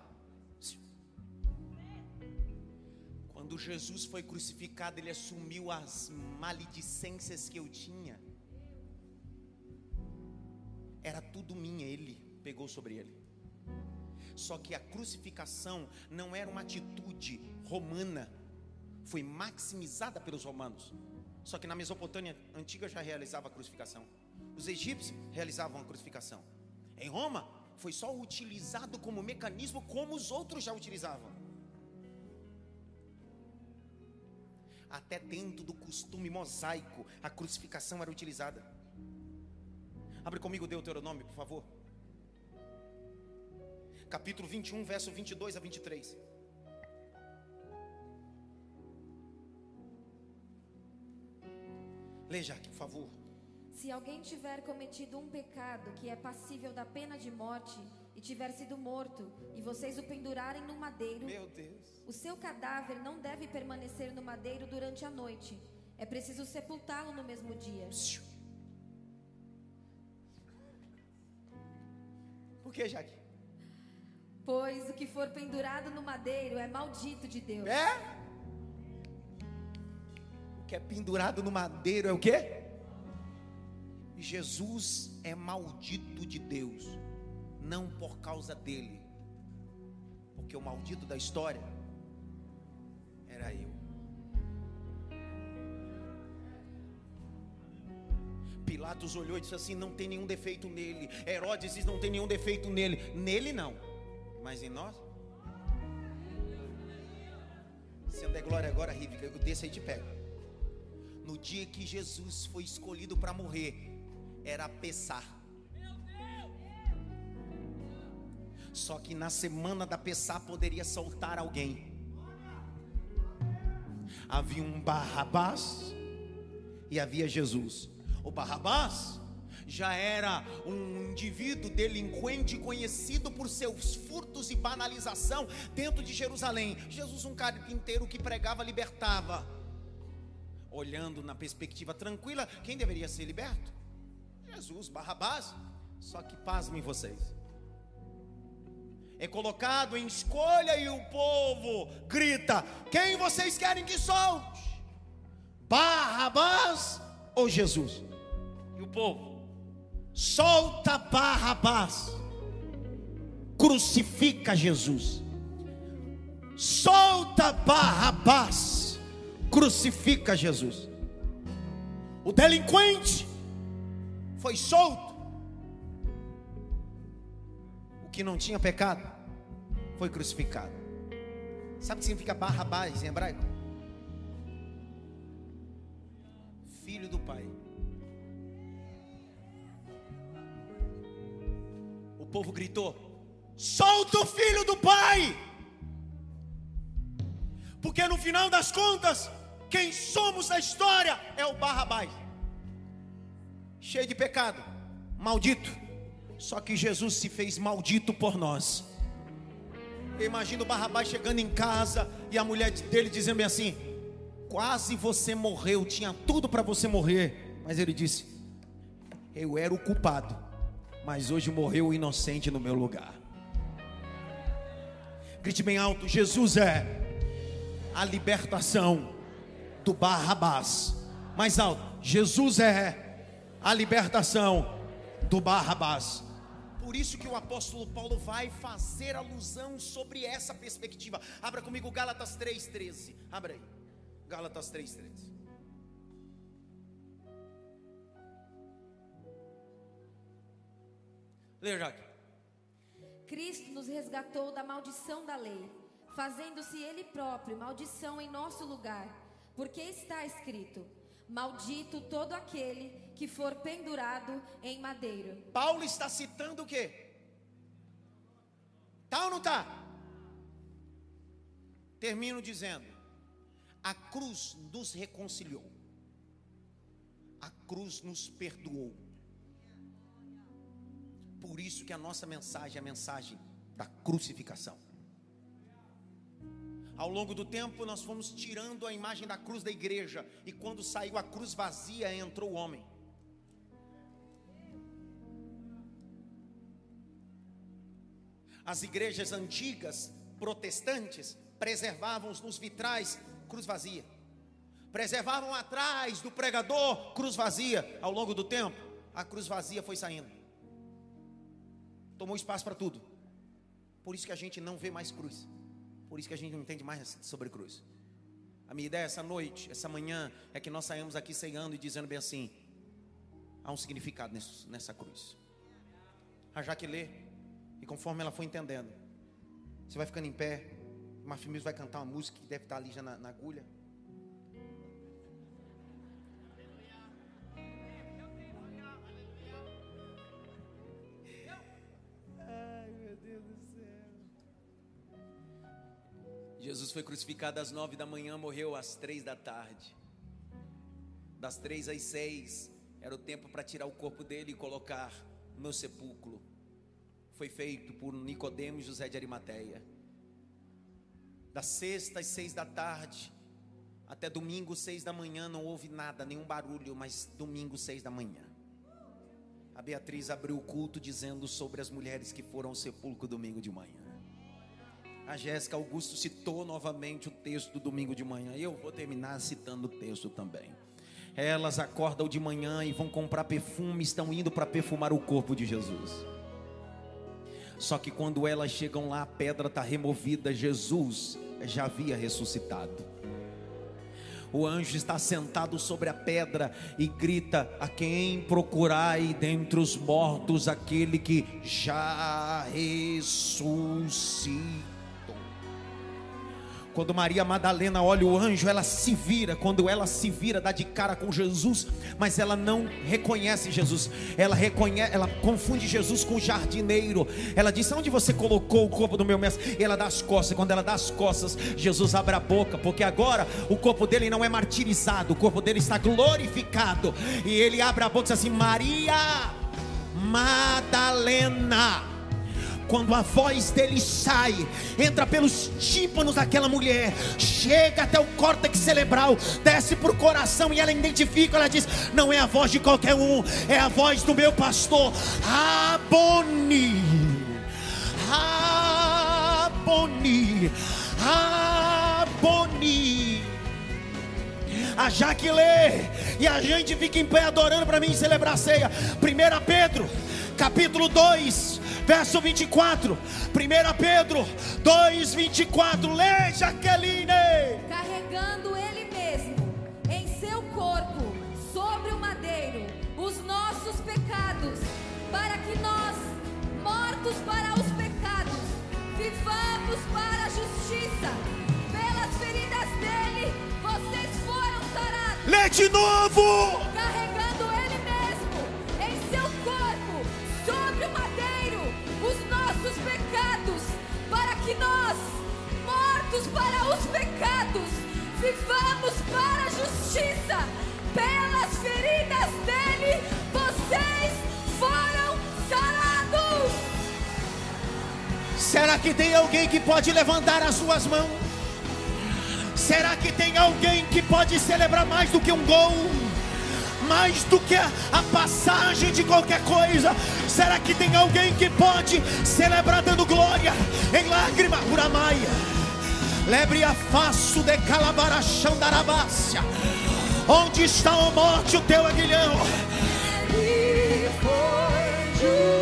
Quando Jesus foi crucificado, ele assumiu as maledicências que eu tinha. Era tudo minha, ele pegou sobre ele. Só que a crucificação não era uma atitude romana, foi maximizada pelos romanos. Só que na Mesopotâmia antiga já realizava a crucificação. Os egípcios realizavam a crucificação. Em Roma foi só utilizado como mecanismo como os outros já utilizavam. Até dentro do costume mosaico, a crucificação era utilizada. Abre comigo Deuteronômio, por favor. Capítulo 21, verso 22 a 23. Leia, por favor. Se alguém tiver cometido um pecado que é passível da pena de morte e tiver sido morto, e vocês o pendurarem no madeiro, Meu Deus. o seu cadáver não deve permanecer no madeiro durante a noite. É preciso sepultá-lo no mesmo dia. Por que, Jaque? Pois o que for pendurado no madeiro é maldito de Deus. É? Que é pendurado no madeiro é o quê? Jesus é maldito de Deus, não por causa dele, porque o maldito da história era eu. Pilatos olhou e disse assim: não tem nenhum defeito nele. Herodes disse: não tem nenhum defeito nele. Nele não, mas em nós. Se eu der glória agora, Rivica, eu desço aí te pego. No dia que Jesus foi escolhido para morrer, era Pessar. Só que na semana da Pessar poderia soltar alguém. Havia um Barrabás e havia Jesus. O Barrabás já era um indivíduo delinquente conhecido por seus furtos e banalização dentro de Jerusalém. Jesus, um carpinteiro que pregava, libertava. Olhando na perspectiva tranquila, quem deveria ser liberto? Jesus, Barrabás. Só que pasmem vocês. É colocado em escolha e o povo grita: Quem vocês querem que solte? Barrabás ou Jesus? E o povo solta Barrabás, crucifica Jesus. solta Barrabás, crucifica Jesus. O delinquente foi solto. O que não tinha pecado foi crucificado. Sabe o que significa Barrabás em hebraico? Filho do Pai. O povo gritou: Solta o filho do Pai! Porque no final das contas, quem somos na história é o Barrabás, cheio de pecado, maldito. Só que Jesus se fez maldito por nós. Imagino o Barrabás chegando em casa e a mulher dele dizendo bem assim: Quase você morreu, tinha tudo para você morrer. Mas ele disse: Eu era o culpado, mas hoje morreu o inocente no meu lugar. Grite bem alto: Jesus é a libertação do Barrabás. Mais alto: Jesus é a libertação do Barrabás. Por isso que o apóstolo Paulo vai fazer alusão sobre essa perspectiva. Abra comigo Gálatas 3:13. Abra aí. Gálatas 3:13. Leia, Jaque. Cristo nos resgatou da maldição da lei, fazendo-se Ele próprio maldição em nosso lugar, porque está escrito: Maldito todo aquele que for pendurado em madeiro. Paulo está citando o quê? Tá ou não tá? Termino dizendo: a cruz nos reconciliou, a cruz nos perdoou. Por isso que a nossa mensagem é a mensagem da crucificação. Ao longo do tempo, nós fomos tirando a imagem da cruz da igreja, e quando saiu a cruz vazia, entrou o homem. As igrejas antigas, protestantes, preservavam nos vitrais cruz vazia, preservavam atrás do pregador cruz vazia. Ao longo do tempo, a cruz vazia foi saindo, tomou espaço para tudo. Por isso que a gente não vê mais cruz. Por isso que a gente não entende mais sobre cruz. A minha ideia essa noite, essa manhã, é que nós saímos aqui cegando e dizendo bem assim: há um significado nessa cruz. A Jaque lê, e conforme ela foi entendendo, você vai ficando em pé, o vai cantar uma música que deve estar ali já na, na agulha. Jesus foi crucificado às nove da manhã, morreu às três da tarde. Das três às seis era o tempo para tirar o corpo dele e colocar no sepulcro. Foi feito por Nicodemo e José de Arimateia. Das sexta às seis da tarde até domingo seis da manhã não houve nada, nenhum barulho, mas domingo seis da manhã. A Beatriz abriu o culto dizendo sobre as mulheres que foram ao sepulcro domingo de manhã. A Jéssica Augusto citou novamente o texto do domingo de manhã. Eu vou terminar citando o texto também. Elas acordam de manhã e vão comprar perfume, estão indo para perfumar o corpo de Jesus. Só que quando elas chegam lá, a pedra está removida, Jesus já havia ressuscitado. O anjo está sentado sobre a pedra e grita: A quem procurai dentre os mortos aquele que já ressuscitou? Quando Maria Madalena olha o anjo, ela se vira. Quando ela se vira, dá de cara com Jesus, mas ela não reconhece Jesus. Ela reconhece, ela confunde Jesus com o jardineiro. Ela diz: "Onde você colocou o corpo do meu mestre?" E ela dá as costas. Quando ela dá as costas, Jesus abre a boca, porque agora o corpo dele não é martirizado, o corpo dele está glorificado. E ele abre a boca e diz assim: "Maria Madalena" quando a voz dele sai, entra pelos tímpanos daquela mulher, chega até o córtex cerebral, desce para o coração e ela identifica, ela diz: Não é a voz de qualquer um, é a voz do meu pastor, Aboni, Aboni, Aboni. A Jaque lê, e a gente fica em pé adorando para mim celebrar a ceia. 1 Pedro, capítulo 2, verso 24. 1 Pedro 2, 24. Lê, Jaqueline. carregando ele mesmo em seu corpo sobre o madeiro os nossos pecados, para que nós, mortos para os pecados, vivamos para a justiça. Pelas feridas dele, vocês foram sarados. Lê de novo. Para os pecados, vivamos para a justiça. Pelas feridas dele, vocês foram sarados. Será que tem alguém que pode levantar as suas mãos? Será que tem alguém que pode celebrar mais do que um gol? Mais do que a, passagem de qualquer coisa? Será que tem alguém que pode celebrar dando glória em lágrima? Uramaia. Lebre a faço de calabarachão da Arabácia. Onde está, ó morte, o teu aguilhão? Ele foi julgado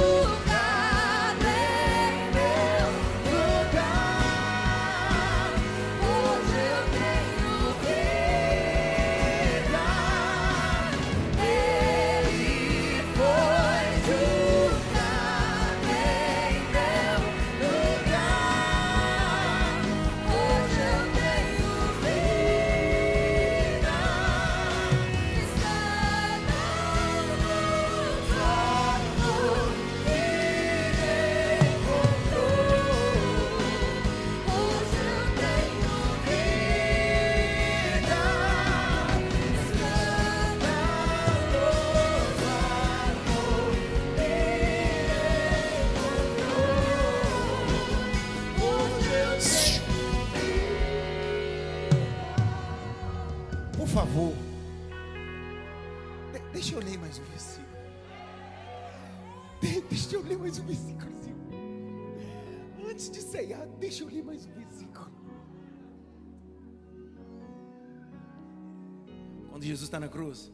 Jesus está na cruz,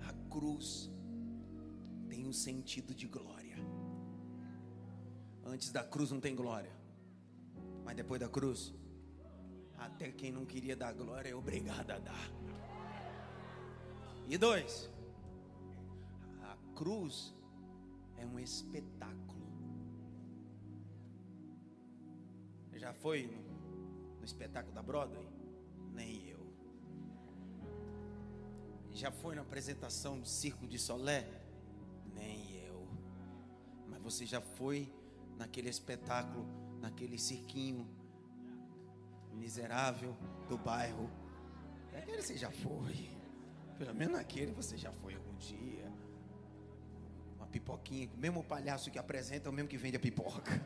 a cruz tem um sentido de glória. Antes da cruz não tem glória, mas depois da cruz, até quem não queria dar glória é obrigado a dar. E dois, a cruz é um espetáculo. Já foi no, no espetáculo da Broadway? Nem eu. Já foi na apresentação do Circo de Solé? Nem eu. Mas você já foi naquele espetáculo, naquele cirquinho miserável do bairro. Aquele você já foi. Pelo menos naquele você já foi algum dia. Uma pipoquinha, o mesmo palhaço que apresenta é o mesmo que vende a pipoca.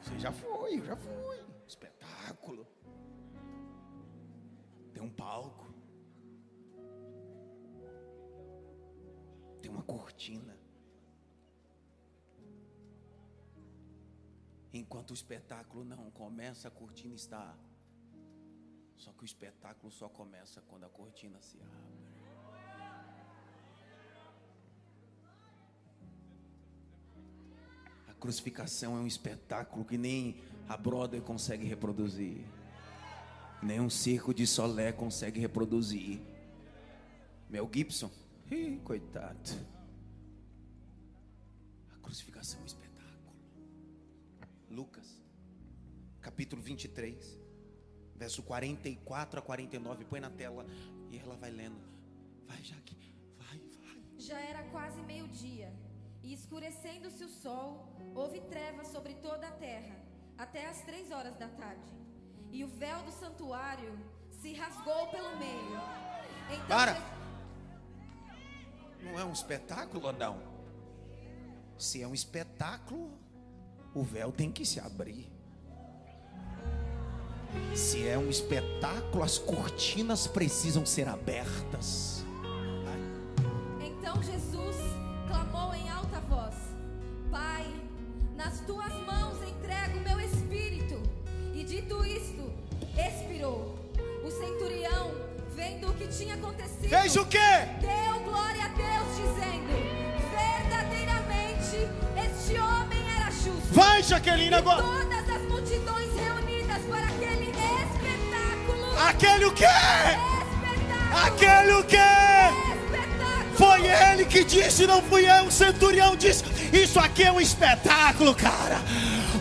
Você já foi, já fui. Espetáculo. Tem um palco. Tem uma cortina. Enquanto o espetáculo não começa, a cortina está. Só que o espetáculo só começa quando a cortina se abre. A crucificação é um espetáculo que nem a Broadway consegue reproduzir. Nem um circo de Solé consegue reproduzir. Mel Gibson, ih, coitado. A crucificação é um espetáculo. Lucas, capítulo 23, verso 44 a 49. Põe na tela e ela vai lendo. Vai, Jaque, vai, vai. Já era quase meio-dia, e escurecendo-se o sol, houve trevas sobre toda a terra, até as três horas da tarde. E o véu do santuário se rasgou pelo meio. Então Para. Não é um espetáculo, Adão? Se é um espetáculo, o véu tem que se abrir. Se é um espetáculo, as cortinas precisam ser abertas. Então Jesus clamou em alta voz: Pai, nas tuas mãos entrego o meu espírito. Dito isto, expirou. O centurião, vendo o que tinha acontecido, fez o quê? Deu glória a Deus, dizendo: Verdadeiramente, este homem era justo. Vai, Jaqueline, agora. Todas as multidões reunidas para aquele espetáculo. Aquele o quê? Espetáculo. Aquele o quê? Foi ele que disse, não fui eu. O centurião disse: Isso aqui é um espetáculo, cara.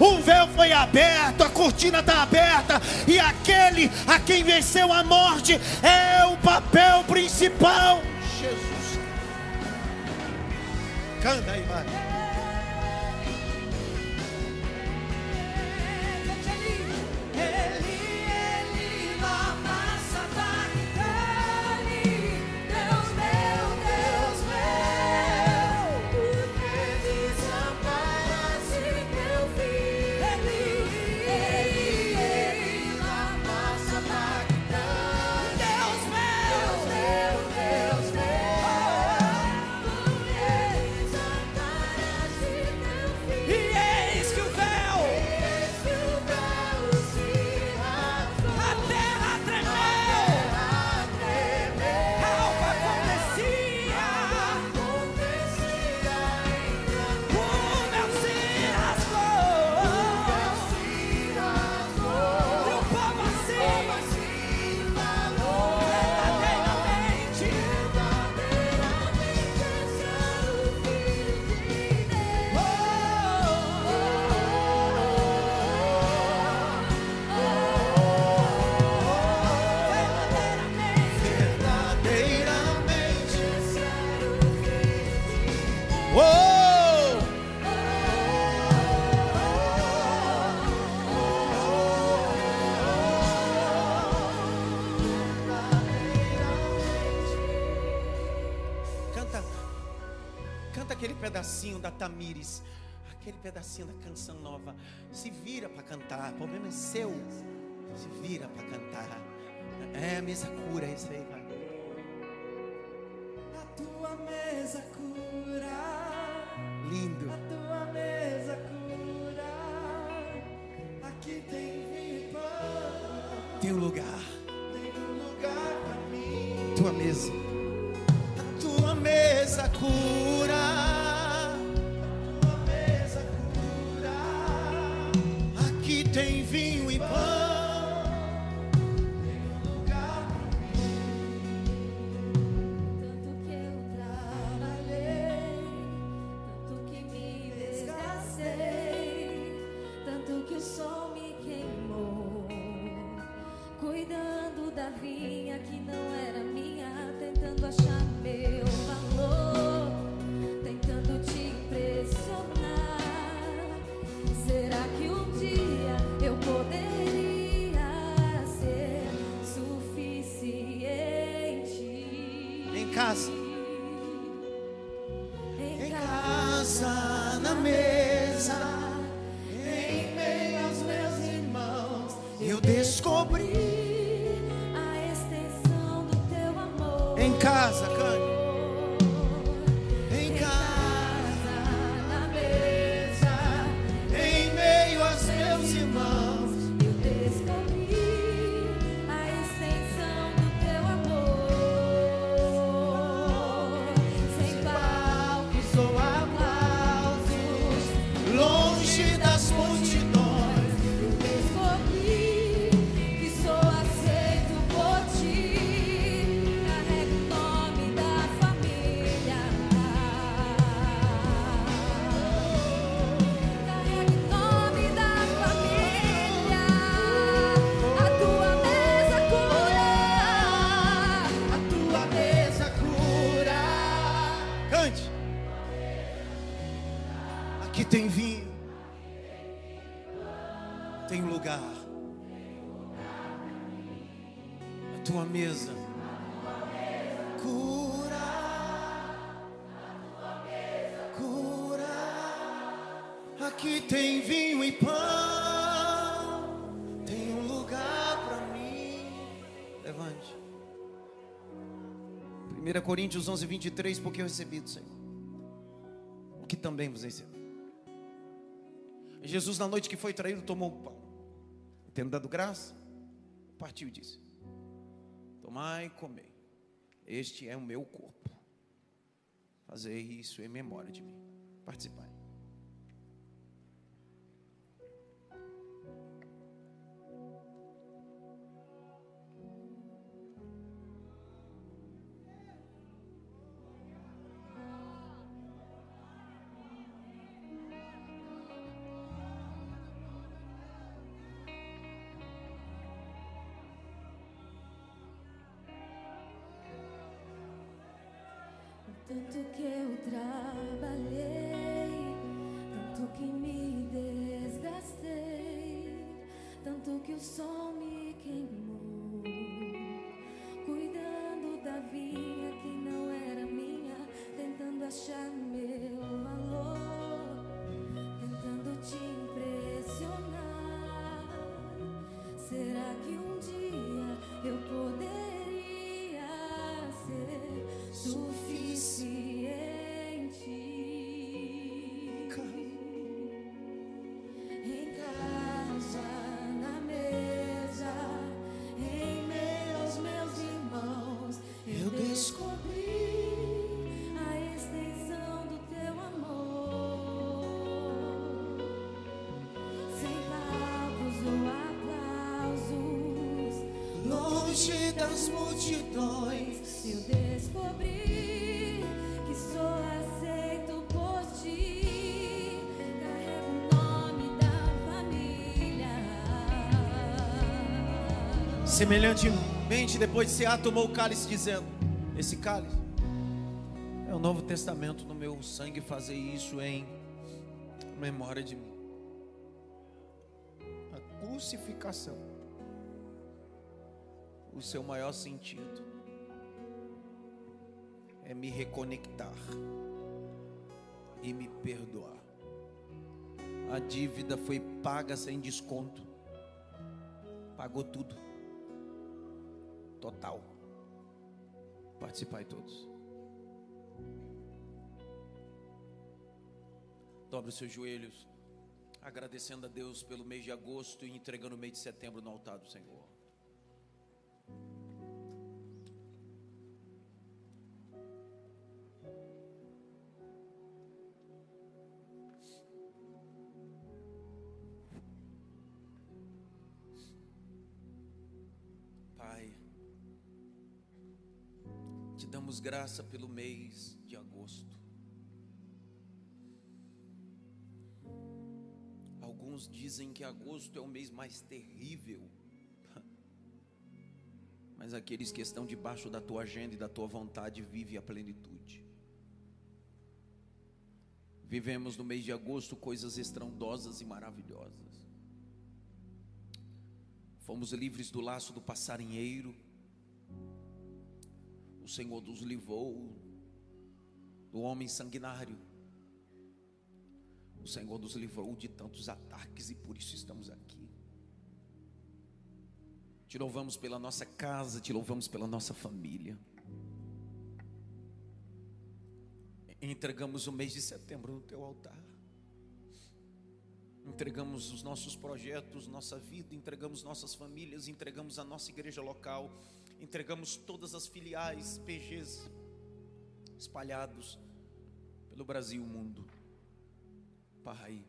O véu foi aberto, a cortina está aberta, e aquele a quem venceu a morte é o papel principal. Jesus. Canta aí, vai. Pedacinho da Tamires, aquele pedacinho da canção nova. Se vira para cantar, o problema é seu. Se vira para cantar. É a mesa cura, isso aí, vai. A tua mesa cura, Lindo. a tua mesa cura. Aqui tem pão, Tem um lugar, 1 Coríntios 11, 23, porque eu recebi do Senhor. O que também vos ensinou. Jesus, na noite que foi traído, tomou o pão. Tendo dado graça, partiu e disse: Tomai e comei. Este é o meu corpo. Fazei isso em memória de mim. Participai. Trabalhei, tanto que me desgastei, tanto que o sol me queimou, cuidando da vinha que não era minha, tentando achar meu valor, tentando te impressionar. Será que um dia eu poderia multidões, eu descobri que sou aceito por ti. Carrego o nome da família. Semelhantemente, depois de Cear, tomou o cálice, dizendo: Esse cálice é o Novo Testamento no meu sangue, fazer isso em memória de mim. A crucificação, o seu maior sentido é me reconectar e me perdoar. A dívida foi paga sem desconto, pagou tudo total. Participai todos. Dobre os seus joelhos, agradecendo a Deus pelo mês de agosto e entregando o mês de setembro no altar do Senhor. Damos graça pelo mês de agosto. Alguns dizem que agosto é o mês mais terrível. *laughs* Mas aqueles que estão debaixo da tua agenda e da tua vontade vivem a plenitude. Vivemos no mês de agosto coisas estrondosas e maravilhosas. Fomos livres do laço do passarinheiro. O Senhor nos livrou do homem sanguinário. O Senhor nos livrou de tantos ataques e por isso estamos aqui. Te louvamos pela nossa casa, te louvamos pela nossa família. Entregamos o mês de setembro no teu altar. Entregamos os nossos projetos, nossa vida, entregamos nossas famílias, entregamos a nossa igreja local, entregamos todas as filiais, PGs espalhados pelo Brasil e o mundo. Pai,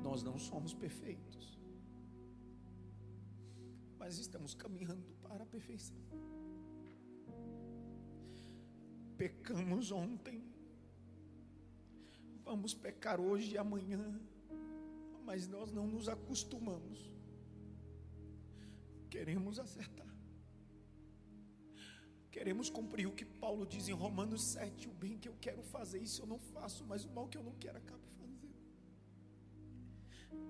nós não somos perfeitos, mas estamos caminhando para a perfeição. Pecamos ontem, vamos pecar hoje e amanhã, mas nós não nos acostumamos. Queremos acertar. Queremos cumprir o que Paulo diz em Romanos 7: o bem que eu quero fazer, isso eu não faço, mas o mal que eu não quero acabo fazendo.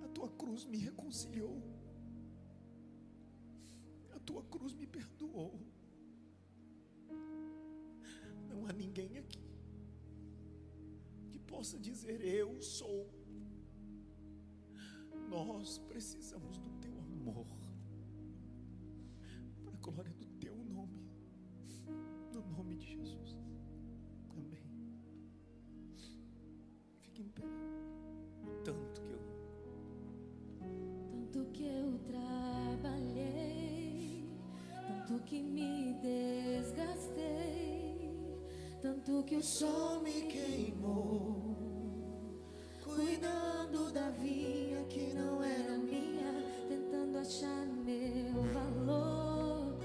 A tua cruz me reconciliou, a tua cruz me perdoou. Não há ninguém aqui que possa dizer: Eu sou. Nós precisamos do teu amor, para a glória do teu nome, no nome de Jesus. Amém. Fique em pé. Tanto que eu Tanto que eu trabalhei, tanto que me desgastei, tanto que o sol me queimou, cuidando da vinha que não era minha, tentando achar meu valor,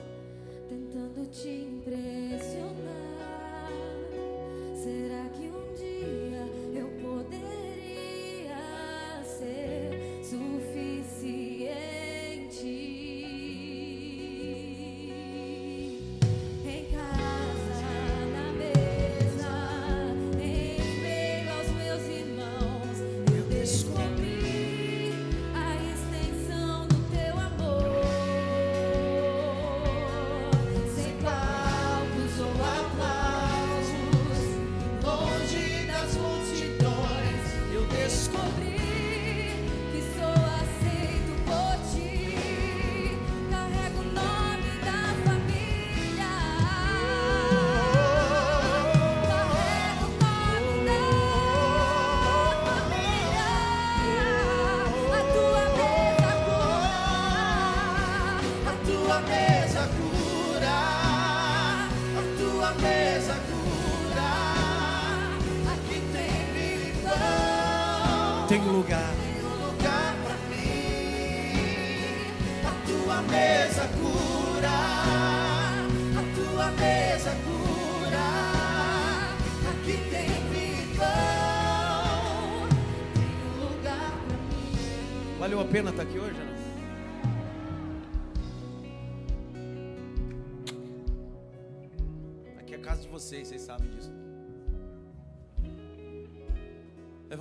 tentando te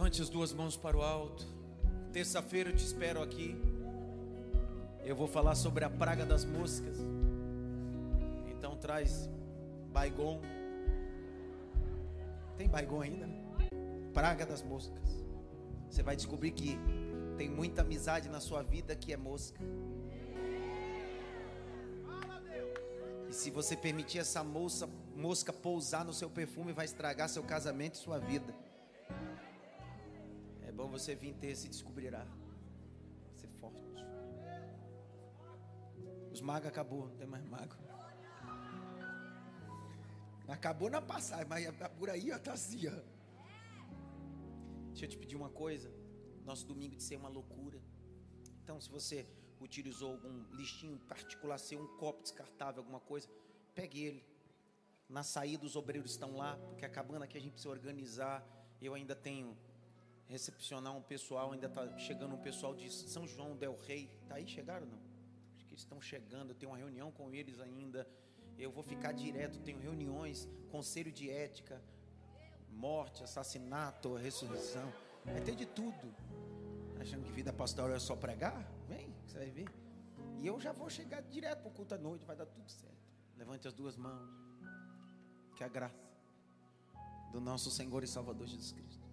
Levante as duas mãos para o alto. Terça-feira eu te espero aqui. Eu vou falar sobre a praga das moscas. Então traz baigon. Tem baigon ainda? Praga das moscas. Você vai descobrir que tem muita amizade na sua vida que é mosca. E se você permitir essa moça, mosca pousar no seu perfume, vai estragar seu casamento e sua vida. É bom você vir ter se descobrirá. Ser forte. Os magos acabou, não tem mais mago. Acabou na passagem, mas por aí ó, tá assim, ó. Deixa eu te pedir uma coisa. Nosso domingo de ser uma loucura. Então, se você utilizou algum lixinho particular seu, um copo descartável, alguma coisa, pegue ele. Na saída os obreiros estão lá, porque acabando aqui a gente precisa organizar. Eu ainda tenho recepcionar um pessoal, ainda está chegando um pessoal de São João del Rei. Tá aí chegaram não? Acho que eles estão chegando, eu tenho uma reunião com eles ainda. Eu vou ficar direto, tenho reuniões, conselho de ética, morte, assassinato, ressurreição. Vai ter de tudo. Achando que vida pastoral é só pregar? Vem, você vai ver. E eu já vou chegar direto para o culto à noite, vai dar tudo certo. Levante as duas mãos. Que a graça do nosso Senhor e Salvador Jesus Cristo,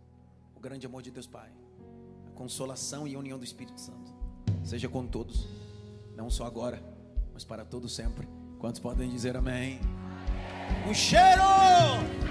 grande amor de Deus Pai, a consolação e a união do Espírito Santo, seja com todos, não só agora, mas para todos sempre. Quantos podem dizer amém? Um cheiro!